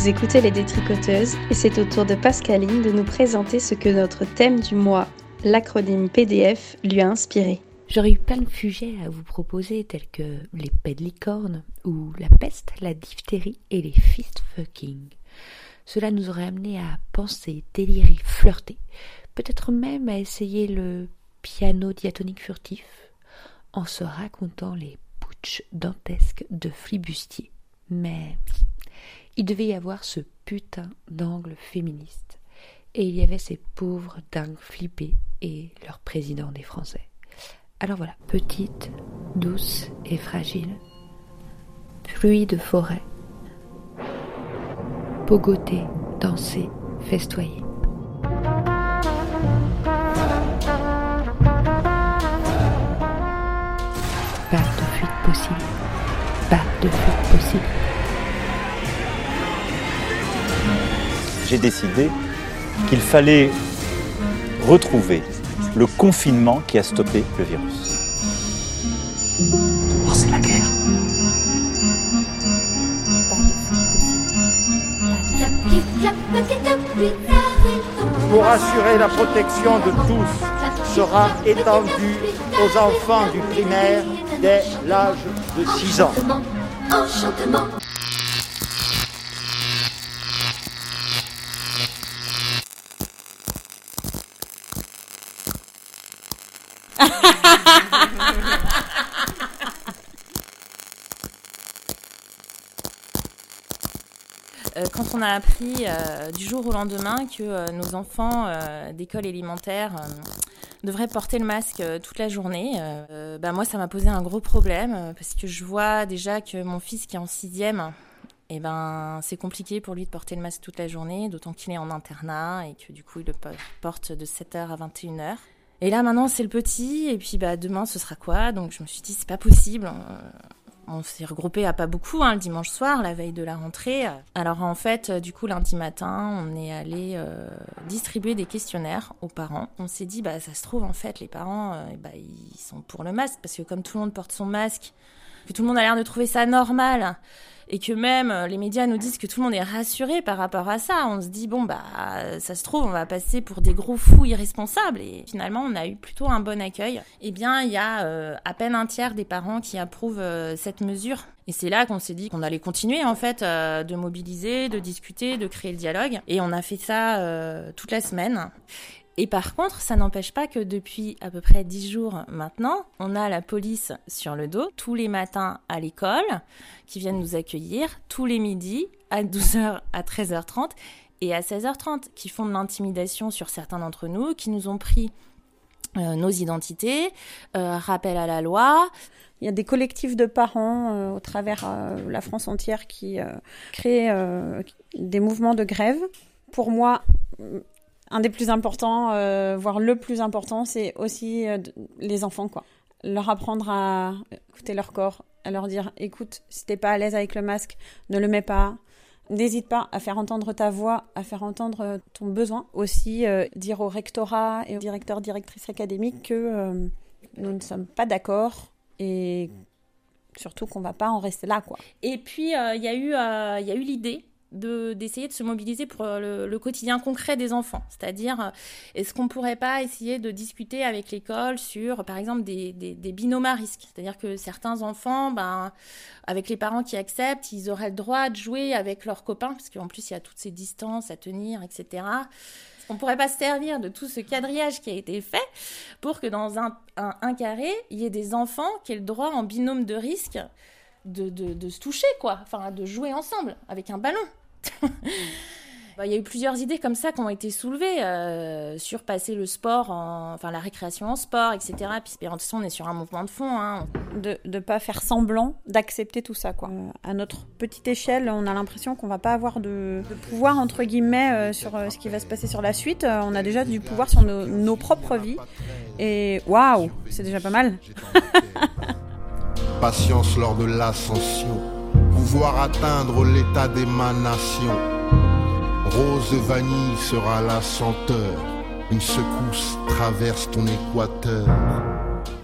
Vous écoutez les détricoteuses et c'est au tour de Pascaline de nous présenter ce que notre thème du mois, l'acronyme PDF, lui a inspiré. J'aurais eu plein de sujets à vous proposer tels que les pets de licorne ou la peste, la diphtérie et les fist fucking. Cela nous aurait amené à penser, délirer, flirter, peut-être même à essayer le piano diatonique furtif en se racontant les putsch dantesques de flibustier. Mais il devait y avoir ce putain d'angle féministe. Et il y avait ces pauvres dingues flippés et leur président des Français. Alors voilà, petite, douce et fragile, pluie de forêt, pogoter, danser, festoyer. Pas de fuite possible, pas de fuite possible. J'ai décidé qu'il fallait retrouver le confinement qui a stoppé le virus. Oh, c'est la guerre. pour assurer la protection de tous sera étendu aux enfants du primaire dès l'âge de 6 ans. Enchantement. On a appris euh, du jour au lendemain que euh, nos enfants euh, d'école élémentaire devraient porter le masque toute la journée, bah moi ça m'a posé un gros problème parce que je vois déjà que mon fils qui est en sixième, eh ben c'est compliqué pour lui de porter le masque toute la journée, d'autant qu'il est en internat et que du coup il le po- porte de 7h à 21h. Et là maintenant c'est le petit et puis bah demain ce sera quoi? Donc je me suis dit c'est pas possible. On s'est regroupé à pas beaucoup hein, le dimanche soir, la veille de la rentrée. Alors en fait, euh, du coup, lundi matin, on est allé euh, distribuer des questionnaires aux parents. On s'est dit, bah ça se trouve en fait, les parents, euh, bah, ils sont pour le masque parce que comme tout le monde porte son masque, que tout le monde a l'air de trouver ça normal et que même euh, les médias nous disent que tout le monde est rassuré par rapport à ça. On se dit bon bah ça se trouve on va passer pour des gros fous irresponsables et finalement on a eu plutôt un bon accueil. Eh bien il y a euh, à peine un tiers des parents qui approuvent euh, cette mesure et c'est là qu'on s'est dit qu'on allait continuer en fait de mobiliser, de discuter, de créer le dialogue et on a fait ça toute la semaine. Et par contre, ça n'empêche pas que depuis à peu près 10 jours maintenant, on a la police sur le dos tous les matins à l'école qui viennent nous accueillir tous les midis à 12h à 13h30 et à 16h30 qui font de l'intimidation sur certains d'entre nous, qui nous ont pris euh, nos identités, euh, rappel à la loi. Il y a des collectifs de parents euh, au travers la France entière qui créent des mouvements de grève. Pour moi, un des plus importants, euh, voire le plus important, c'est aussi euh, les enfants, quoi. Leur apprendre à écouter leur corps, à leur dire, écoute, si t'es pas à l'aise avec le masque, ne le mets pas. N'hésite pas à faire entendre ta voix, à faire entendre euh, ton besoin. Aussi, dire au rectorat et aux directeurs, directrices académiques que nous ne sommes pas d'accord et surtout qu'on va pas en rester là, quoi. Et puis, il y a eu, eu l'idée d'essayer de se mobiliser pour euh, le, quotidien concret des enfants. C'est-à-dire, euh, est-ce qu'on pourrait pas essayer de discuter avec l'école sur, par exemple, des, des, binômes à risque? C'est-à-dire que certains enfants, ben, avec les parents qui acceptent, ils auraient le droit de jouer avec leurs copains, parce qu'en plus, il y a toutes ces distances à tenir, etc. On pourrait pas se servir de tout ce quadrillage qui a été fait pour que dans un, un, un carré, il y ait des enfants qui aient le droit en binôme de risque de, de, de se toucher, quoi. Enfin, de jouer ensemble avec un ballon. Bah, Il y a eu plusieurs idées comme ça qui ont été soulevées euh, sur passer le sport, en, enfin la récréation en sport, etc. Puis de toute façon, on est sur un mouvement de fond. Hein. de ne pas faire semblant d'accepter tout ça. Quoi. Euh, à notre petite échelle, on a l'impression qu'on va pas avoir de, de pouvoir, entre guillemets, euh, sur euh, ce qui va se passer sur la suite. Euh, on a déjà du pouvoir sur nos, nos propres vies. Et waouh, c'est déjà pas mal. Patience lors de l'ascension, pouvoir atteindre l'état d'émanation. Rose de vanille sera la senteur, une secousse traverse ton équateur.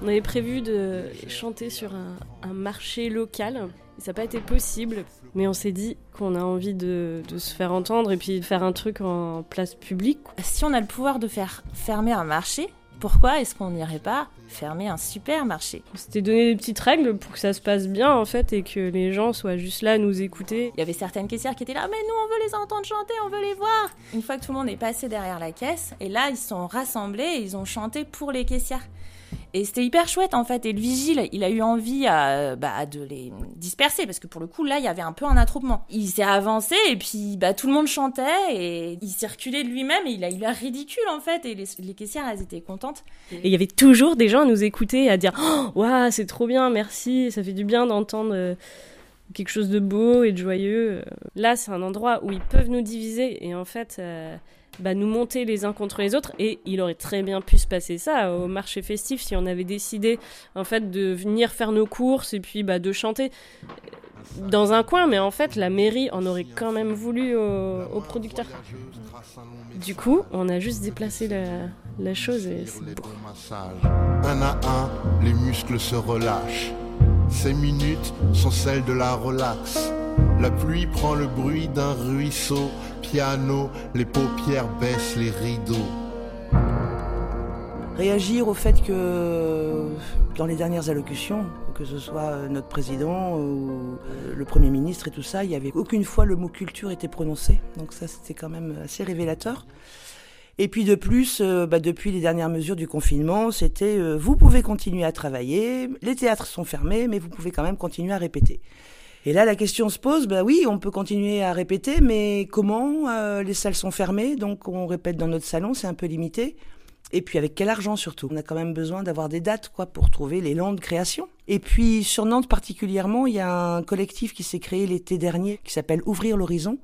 On avait prévu de chanter sur un, un marché local. Ça n'a pas été possible, mais on s'est dit qu'on a envie de, de se faire entendre et puis de faire un truc en place publique. Si on a le pouvoir de faire fermer un marché, pourquoi est-ce qu'on n'irait pas fermer un supermarché? On s'était donné des petites règles pour que ça se passe bien en fait et que les gens soient juste là à nous écouter. Il y avait certaines caissières qui étaient là, mais nous on veut les entendre chanter, on veut les voir. Une fois que tout le monde est passé derrière la caisse, et là ils sont rassemblés et ils ont chanté pour les caissières. Et c'était hyper chouette en fait. Et le vigile, il a eu envie à, bah, de les disperser parce que pour le coup, là, il y avait un peu un attroupement. Il s'est avancé et puis bah, tout le monde chantait et il circulait de lui-même et il a eu l'air ridicule en fait. Et les, les, caissières, elles étaient contentes. Et il y avait toujours des gens à nous écouter, à dire oh, Waouh, c'est trop bien, merci, ça fait du bien d'entendre. Euh, quelque chose de beau et de joyeux. Là, c'est un endroit où ils peuvent nous diviser et en fait, euh, bah, nous monter les uns contre les autres. Et il aurait très bien pu se passer ça au marché festif si on avait décidé en fait de venir faire nos courses et puis bah, de chanter dans un coin. Mais en fait, la mairie en aurait quand même voulu aux producteurs. Du coup, on a juste déplacé la, chose et c'est. Un à un, les muscles se relâchent. Ces minutes sont celles de la relaxe. La pluie prend le bruit d'un ruisseau, piano, les paupières baissent les rideaux. Réagir au fait que dans les dernières allocutions, que ce soit notre président ou le Premier ministre et tout ça, il n'y avait aucune fois le mot culture était prononcé. Donc ça, c'était quand même assez révélateur. Et puis de plus, euh, bah, depuis les dernières mesures du confinement, c'était euh, vous pouvez continuer à travailler, les théâtres sont fermés, mais vous pouvez quand même continuer à répéter. Et là, la question se pose, bah oui, on peut continuer à répéter, mais comment euh, Les salles sont fermées, donc on répète dans notre salon, c'est un peu limité. Et puis avec quel argent surtout? On a quand même besoin d'avoir des dates quoi pour trouver l'élan de création. Et puis sur Nantes particulièrement, il y a un collectif qui s'est créé l'été dernier qui s'appelle Ouvrir l'horizon.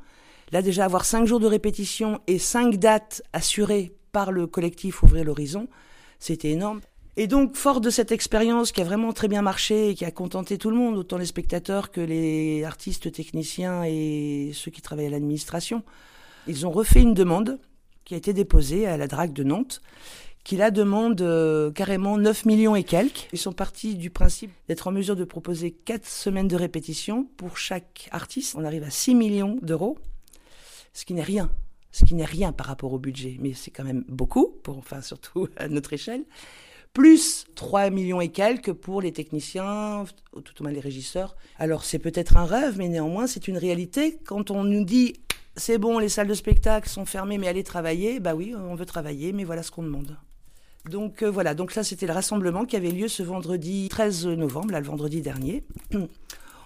Là déjà avoir cinq jours de répétition et cinq dates assurées par le collectif Ouvrir l'horizon, c'était énorme. Et donc, fort de cette expérience qui a vraiment très bien marché et qui a contenté tout le monde, autant les spectateurs que les artistes, techniciens et ceux qui travaillent à l'administration, ils ont refait une demande qui a été déposée à la DRAC de Nantes, qui la demande euh, carrément 9 millions et quelques. Ils sont partis du principe d'être en mesure de proposer 4 semaines de répétition pour chaque artiste. On arrive à 6 millions d'euros, ce qui n'est rien. Ce qui n'est rien par rapport au budget, mais c'est quand même beaucoup, pour, enfin surtout à notre échelle plus 3 millions et quelques pour les techniciens, tout au moins les régisseurs. Alors c'est peut-être un rêve, mais néanmoins c'est une réalité. Quand on nous dit c'est bon, les salles de spectacle sont fermées, mais allez travailler, bah oui, on veut travailler, mais voilà ce qu'on demande. Donc euh, voilà, donc là c'était le rassemblement qui avait lieu ce vendredi 13 novembre, là le vendredi dernier.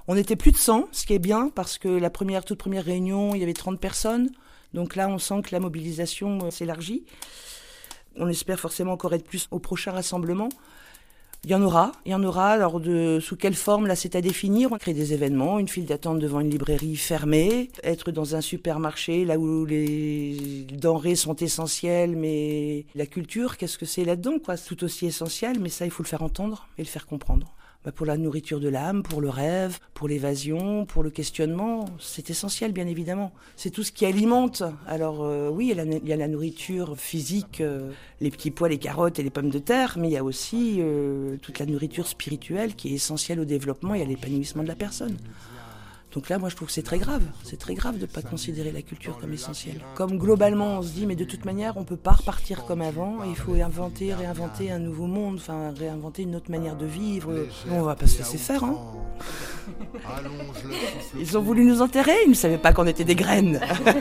On était plus de 100, ce qui est bien parce que la première, toute première réunion, il y avait 30 personnes. Donc là, on sent que la mobilisation euh, s'élargit. On espère forcément encore être plus au prochain rassemblement. Il y en aura, il y en aura. Alors de sous quelle forme là c'est à définir. On crée des événements, une file d'attente devant une librairie fermée, être dans un supermarché là où les denrées sont essentielles, mais la culture, qu'est-ce que c'est là-dedans quoi? Tout aussi essentiel, mais ça il faut le faire entendre et le faire comprendre. Bah, pour la nourriture de l'âme, pour le rêve, pour l'évasion, pour le questionnement, c'est essentiel bien évidemment. C'est tout ce qui alimente. Alors euh, oui, il y, a la, nourriture physique, euh, les petits pois, les carottes et les pommes de terre, mais il y a aussi euh, toute la nourriture spirituelle qui est essentielle au développement et à l'épanouissement de la personne. Donc là, moi, je trouve que c'est très grave. C'est très grave de ne pas considérer la culture comme essentielle. Comme globalement, on se dit, mais de toute manière, on ne peut pas repartir comme avant. Il faut inventer, réinventer un nouveau monde, enfin, réinventer une autre manière de vivre. Bon, on va pas se laisser faire, hein. Ils ont voulu nous enterrer, ils ne savaient pas qu'on était des graines.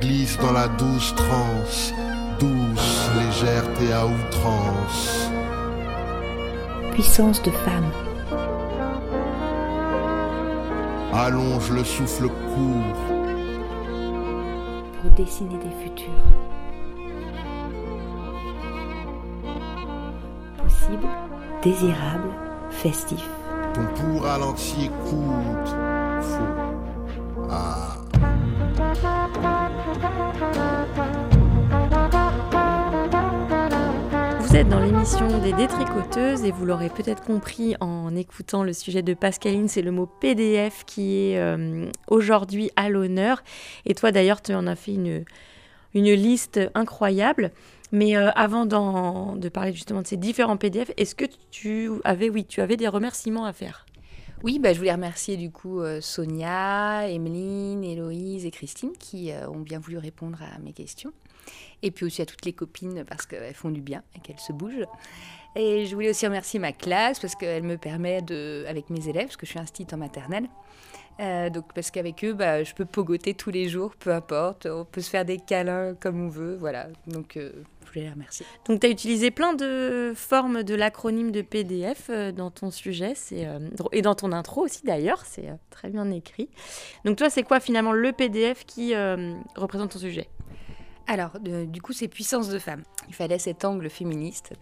Glisse dans la douce transe, douce légèreté à outrance. Puissance de femme. Allonge le souffle court. Pour dessiner des futurs. Possible, désirable, festif. Ton pour ralenti écoute. Faux. Ah. Vous êtes dans l'émission des détricoteuses et vous l'aurez peut-être compris en écoutant le sujet de Pascaline, c'est le mot PDF qui est euh, aujourd'hui à l'honneur. Et toi d'ailleurs, tu en as fait une, une liste incroyable. Mais euh, avant de parler justement de ces différents PDF, est-ce que tu avais, oui, tu avais des remerciements à faire? Oui, bah, je voulais remercier du coup euh, Sonia, Emeline, Héloïse et Christine qui ont bien voulu répondre à mes questions. Et puis aussi à toutes les copines parce qu'elles font du bien et qu'elles se bougent. Et je voulais aussi remercier ma classe parce qu'elle me permet de, avec mes élèves, parce que je suis instite en maternelle, euh, donc parce qu'avec eux, bah, je peux pogoter tous les jours, peu importe, on peut se faire des câlins comme on veut, voilà. Donc euh, je voulais les remercier. Donc, tu as utilisé plein de formes de l'acronyme de PDF euh, dans ton sujet c'est, euh, et dans ton intro aussi d'ailleurs, c'est très bien écrit. Donc, toi, c'est quoi finalement le PDF qui représente ton sujet? Alors, de- du coup, c'est puissance de femme. Il fallait cet angle féministe.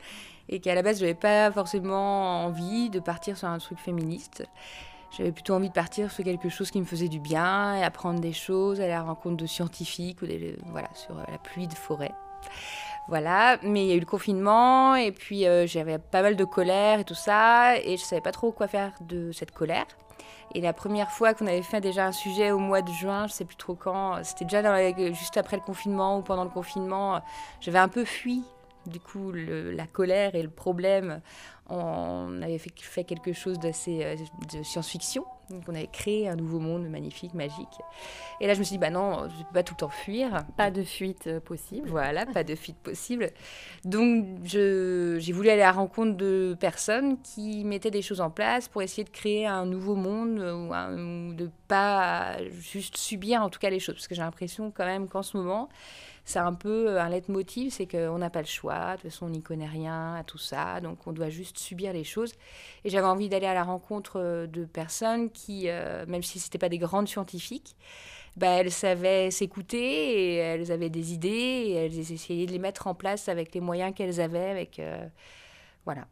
Et qu'à la base, je n'avais pas forcément envie de partir sur un truc féministe. J'avais plutôt envie de partir sur quelque chose qui me faisait du bien apprendre des choses, aller à la rencontre de scientifiques ou des, voilà, sur euh, la pluie de forêt. Voilà, mais il y a eu le confinement et puis euh, j'avais pas mal de colère et tout ça et je savais pas trop quoi faire de cette colère. Et la première fois qu'on avait fait déjà un sujet au mois de juin, je sais plus trop quand, c'était déjà juste après le confinement ou pendant le confinement, j'avais un peu fui du coup le- la colère et le problème. On avait fait, fait quelque chose d'assez euh, de science-fiction, donc on avait créé un nouveau monde magnifique, magique. Et là je me suis dit bah non, je peux pas tout le temps fuir. Pas de fuite euh, possible. Voilà, pas de fuite possible. Donc j'ai voulu aller à la rencontre de personnes qui mettaient des choses en place pour essayer de créer un nouveau monde euh, ou, un- ou de pas juste subir en tout cas les choses. Parce que j'ai l'impression quand même qu'en ce moment, c'est un peu un leitmotiv, c'est qu'on n'a pas le choix, de toute façon on n'y connaît rien à tout ça, donc on doit juste subir les choses. Et j'avais envie d'aller à la rencontre euh, de personnes qui, euh, même si ce n'étaient pas des grandes scientifiques, bah, elles savaient s'écouter elles avaient des idées et elles essayaient de les mettre en place avec les moyens qu'elles avaient. Avec, euh, voilà.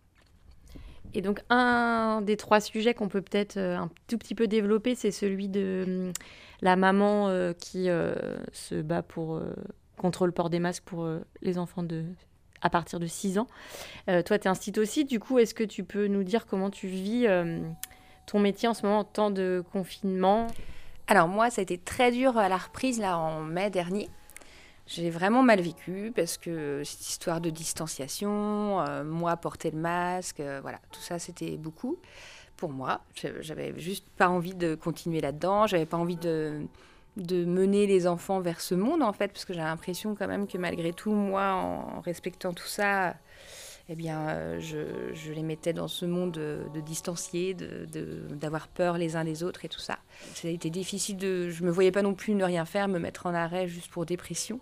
Et donc, un des trois sujets qu'on peut peut-être euh, un tout petit peu développer, c'est celui de hum, la maman euh, qui euh, se bat pour, euh, contre le port des masques pour euh, les enfants de, à partir de 6 ans. Euh, toi, tu es institut aussi, du coup, est-ce que tu peux nous dire comment tu vis euh, ton métier en ce moment en temps de confinement? Alors moi, ça a été très dur à la reprise là en mai dernier. J'ai vraiment mal vécu parce que cette histoire de distanciation, moi porter le masque, voilà, tout ça c'était beaucoup pour moi. J'avais juste pas envie de continuer là-dedans, j'avais pas envie de, de mener les enfants vers ce monde en fait, parce que j'ai l'impression quand même que malgré tout, moi, en respectant tout ça, eh bien, euh, je, les mettais dans ce monde de, de distanciés, de- de- d'avoir peur les uns des autres et tout ça. Ça a été difficile de... Je me voyais pas non plus ne rien faire, me mettre en arrêt juste pour dépression.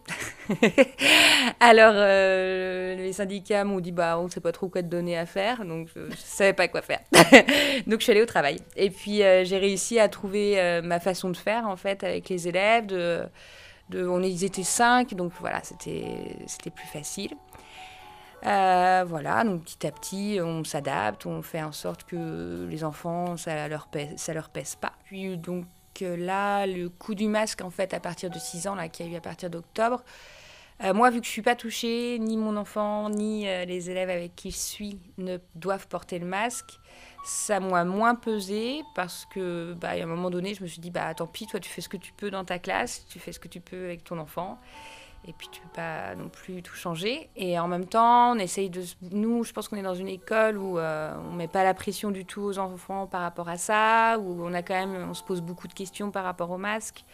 Alors, euh, les syndicats m'ont dit, bah, on sait pas trop quoi te donner à faire, donc je, je savais pas quoi faire. donc, je suis allée au travail. Et puis, euh, j'ai réussi à trouver euh, ma façon de faire, en fait, avec les élèves. De, de, on, ils étaient cinq, donc voilà, c'était plus facile. Euh, voilà, donc petit à petit, on s'adapte, on fait en sorte que les enfants, ça leur pèse, ça leur pèse pas. Puis donc euh, là, le coup du masque, en fait, à partir de 6 ans, là, qu'il a eu à partir d'octobre, euh, moi, vu que je suis pas touchée, ni mon enfant, ni euh, les élèves avec qui je suis ne doivent porter le masque, ça m'a moins pesé parce que, bah, à un moment donné, je me suis dit, bah, tant pis, toi, tu fais ce que tu peux dans ta classe, tu fais ce que tu peux avec ton enfant. Et puis tu peux pas non plus tout changer. Et en même temps, on essaye de... Nous, je pense qu'on est dans une école où euh, on met pas la pression du tout aux enfants par rapport à ça, où on a quand même... On se pose beaucoup de questions par rapport au masque.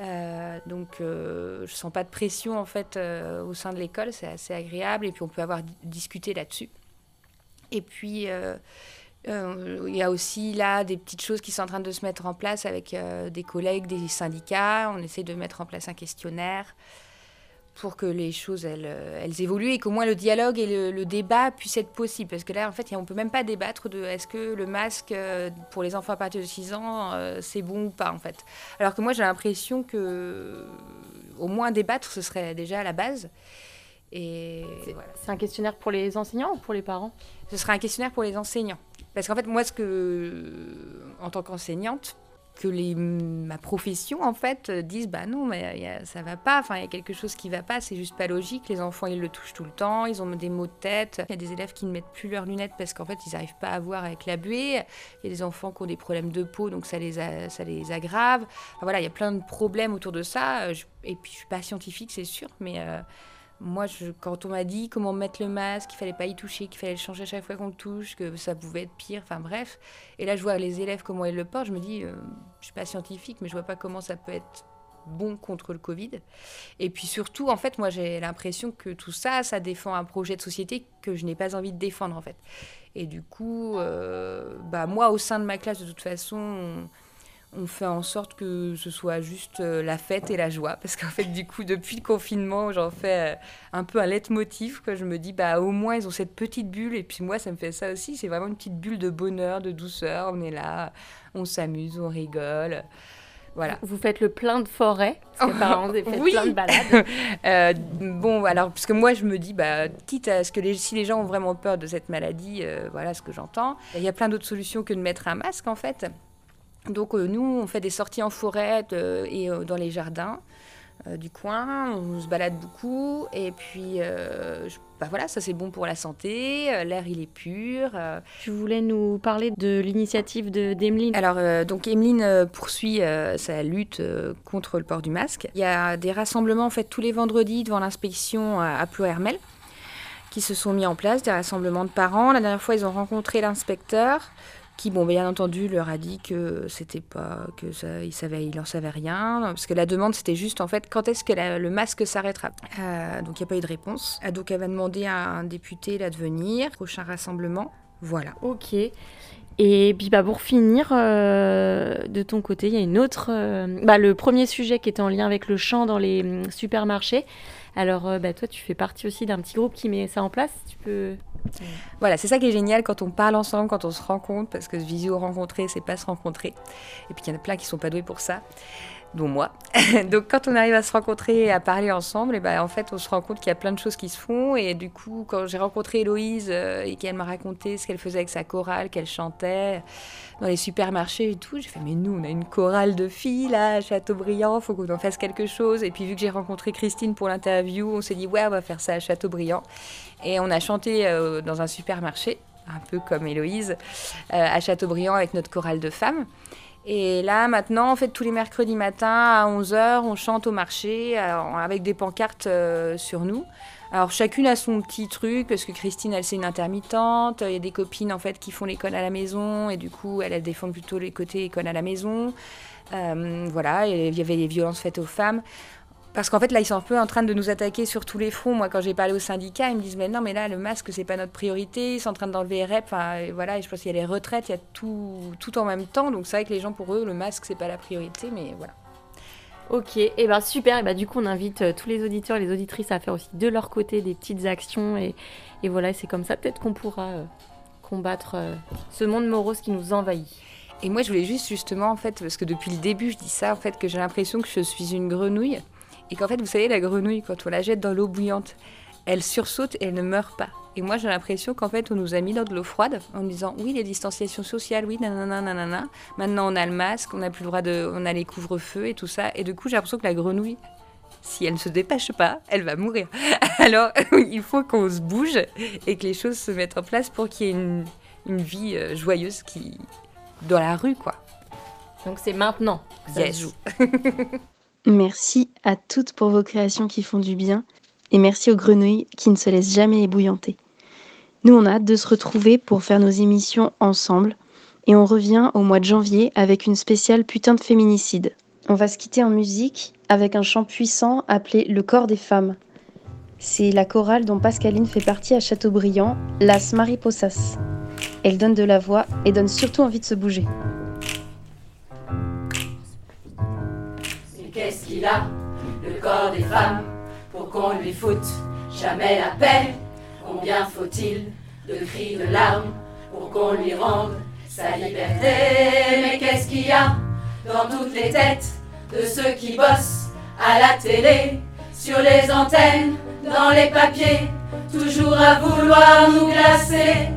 Euh, donc euh, je sens pas de pression en fait euh, au sein de l'école, c'est assez agréable et puis on peut avoir di- discuté là-dessus. Et puis euh, il y a aussi là des petites choses qui sont en train de se mettre en place avec des collègues, des syndicats. On essaie de mettre en place un questionnaire pour que les choses elles, euh, elles évoluent et qu'au moins le dialogue et le, le débat puissent être possibles. Parce que là, en fait, on peut même pas débattre de est-ce que le masque euh, pour les enfants à partir de 6 ans, euh, c'est bon ou pas, en fait. Alors que moi, j'ai l'impression que au moins débattre, ce serait déjà la base. Et voilà. C'est un questionnaire pour les enseignants ou pour les parents? Ce sera un questionnaire pour les enseignants. Parce qu'en fait, moi, ce que, en tant qu'enseignante, que les, ma profession, en fait, euh, disent, bah non, mais a- ça va pas, enfin, il y a quelque chose qui va pas, c'est juste pas logique. Les enfants, ils le touchent tout le temps, ils ont des maux de tête. Il y a des élèves qui ne mettent plus leurs lunettes parce qu'en fait, ils n'arrivent pas à voir avec la buée. Il y a des enfants qui ont des problèmes de peau, donc ça les, a- ça les aggrave. Enfin, voilà, il y a plein de problèmes autour de ça. Euh, et puis, je suis pas scientifique, c'est sûr, mais... euh, moi, je, quand on m'a dit comment mettre le masque, qu'il fallait pas y toucher, qu'il fallait le changer à chaque fois qu'on le touche, que ça pouvait être pire, enfin bref. Et là, je vois les élèves comment ils le portent, je me dis, euh, je suis pas scientifique, mais je vois pas comment ça peut être bon contre le Covid. Et puis surtout, en fait, moi, j'ai l'impression que tout ça, ça défend un projet de société que je n'ai pas envie de défendre, en fait. Et du coup, euh, bah, moi, au sein de ma classe, de toute façon, on, on fait en sorte que ce soit juste euh, la fête et la joie. Parce qu'en fait, du coup, depuis le confinement, j'en fais euh, un peu un leitmotiv. Quoi. Je me dis, bah, au moins, ils ont cette petite bulle. Et puis moi, ça me fait ça aussi. C'est vraiment une petite bulle de bonheur, de douceur. On est là, on s'amuse, on rigole. Voilà. Vous faites le plein de forêt, parce vous faites Oui. plein de balades. Euh, bon, alors, parce que moi, je me dis, bah, quitte à ce que les, si les gens ont vraiment peur de cette maladie, euh, voilà ce que j'entends. Il y a plein d'autres solutions que de mettre un masque, en fait. Donc, euh, nous, on fait des sorties en forêt euh, et euh, dans les jardins du coin. On se balade beaucoup. Et puis, je- bah, voilà, ça, c'est bon pour la santé. L'air, il est pur. Tu voulais nous parler de l'initiative de- d'Emeline Alors, donc Emeline poursuit sa lutte contre le port du masque. Il y a des rassemblements en fait tous les vendredis devant l'inspection à, à Plohermel qui se sont mis en place, des rassemblements de parents. La dernière fois, ils ont rencontré l'inspecteur qui, bon, bien entendu, leur a dit que c'était pas, que ça, il savait, il en savait rien, parce que la demande c'était juste en fait quand est-ce que le masque s'arrêtera? Euh, donc il n'y a pas eu de réponse. Ah, donc elle va demander à un député là de venir, prochain rassemblement. Voilà. Ok. Et puis bah, pour finir, euh, de ton côté, il y a une autre... euh, bah, le premier sujet qui était en lien avec le chant dans les hum, supermarchés. Alors euh, bah, toi, tu fais partie aussi d'un petit groupe qui met ça en place. Tu peux... Voilà, c'est ça qui est génial quand on parle ensemble, quand on se rencontre, parce que visio rencontrer, c'est pas se rencontrer. Et puis il y en a plein qui sont pas doués pour ça, dont moi. Donc quand on arrive à se rencontrer et à parler ensemble, et ben en fait on se rend compte qu'il y a plein de choses qui se font. Et du coup, quand j'ai rencontré Héloïse euh, et qu'elle m'a raconté ce qu'elle faisait avec sa chorale, qu'elle chantait dans les supermarchés et tout, j'ai fait mais nous on a une chorale de filles là à Châteaubriand, faut qu'on en fasse quelque chose. Et puis vu que j'ai rencontré Christine pour l'interview, on s'est dit ouais on va faire ça à Châteaubriand. Et on a chanté euh, dans un supermarché, un peu comme Héloïse, euh, à Châteaubriand avec notre chorale de femmes. Et là, maintenant, en fait, tous les mercredis matins à 11h, on chante au marché euh, avec des pancartes sur nous. Alors, chacune a son petit truc, parce que Christine, elle, c'est une intermittente. Il y a des copines, en fait, qui font l'école à la maison, et du coup, elle, elle défend plutôt les côtés école à la maison. Voilà, il y avait les violences faites aux femmes. Parce qu'en fait, là, ils sont un peu en train de nous attaquer sur tous les fronts. Moi, quand j'ai parlé au syndicat, ils me disent Mais non, mais là, le masque, c'est pas notre priorité. Ils sont en train d'enlever les REP. Enfin, et voilà, et je pense qu'il y a les retraites, il y a tout, tout en même temps. Donc, c'est vrai que les gens, pour eux, le masque, c'est pas la priorité. Mais voilà. Ok, et ben super. Et ben du coup, on invite euh, tous les auditeurs et les auditrices à faire aussi de leur côté des petites actions. Et, et voilà, c'est comme ça peut-être qu'on pourra euh, combattre euh, ce monde morose qui nous envahit. Et moi, je voulais juste, justement, en fait, parce que depuis le début, je dis ça, en fait, que j'ai l'impression que je suis une grenouille. Et qu'en fait, vous savez, la grenouille, quand on la jette dans l'eau bouillante, elle sursaute et elle ne meurt pas. Et moi, j'ai l'impression qu'en fait, on nous a mis dans de l'eau froide en nous disant oui, les distanciations sociales, oui, nanana, nanana. Maintenant, on a le masque, on n'a plus le droit de. On a les couvre-feux et tout ça. Et du coup, j'ai l'impression que la grenouille, si elle ne se dépêche pas, elle va mourir. Alors, il faut qu'on se bouge et que les choses se mettent en place pour qu'il y ait une, une vie euh, joyeuse qui. dans la rue, quoi. Donc, c'est maintenant que ça Yes. se joue. Merci à toutes pour vos créations qui font du bien et merci aux grenouilles qui ne se laissent jamais ébouillanter. Nous, on a hâte de se retrouver pour faire nos émissions ensemble et on revient au mois de janvier avec une spéciale putain de féminicide. On va se quitter en musique avec un chant puissant appelé Le corps des femmes. C'est la chorale dont Pascaline fait partie à Châteaubriand, Las Mariposas. Elle donne de la voix et donne surtout envie de se bouger. Le corps des femmes, pour qu'on lui foute jamais la paix. Combien faut-il de cris, de larmes, pour qu'on lui rende sa liberté? Mais qu'est-ce qu'il y a dans toutes les têtes de ceux qui bossent à la télé, sur les antennes, dans les papiers, toujours à vouloir nous glacer,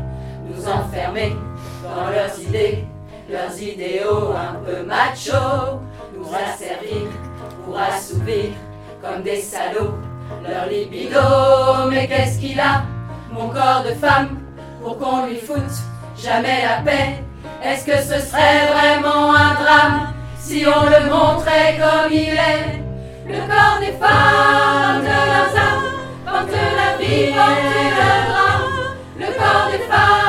nous enfermer dans leurs idées, leurs idéaux un peu machos, nous asservir pour assouvir comme des salauds leur libido. Mais qu'est-ce qu'il a, mon corps de femme, pour qu'on lui foute jamais la paix Est-ce que ce serait vraiment un drame si on le montrait comme il est? Le corps des femmes, de leurs âmes, comme porte le drame. Le corps des femmes,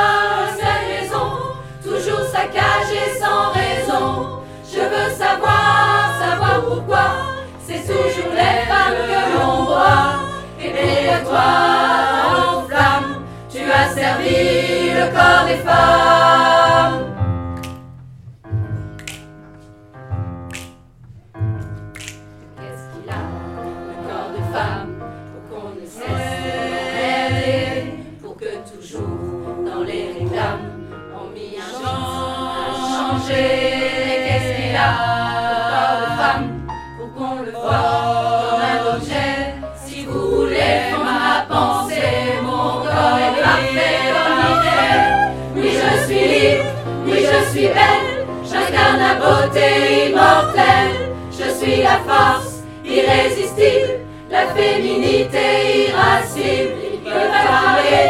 la force irrésistible, la féminité irascible. Ils peuvent parler,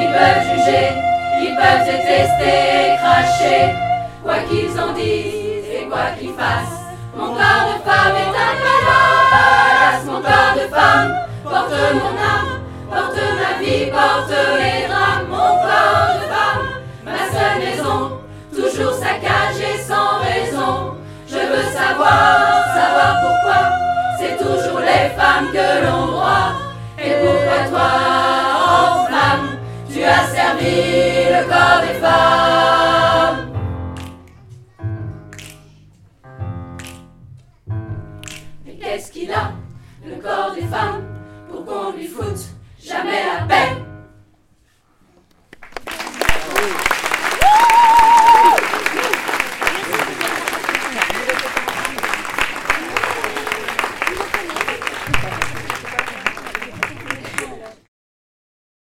ils peuvent juger, ils peuvent détester et cracher. Quoi qu'ils en disent et quoi qu'ils fassent, mon corps de femme est un palace. Mon corps de femme porte mon âme, porte ma vie, porte mes drames. Mon corps de femme, ma seule maison, toujours saccagée sans raison. Je veux savoir que l'on voit. Et pourquoi toi, en flamme, tu as servi le corps des femmes. Mais qu'est-ce qu'il a, le corps des femmes, pour qu'on lui foute jamais la paix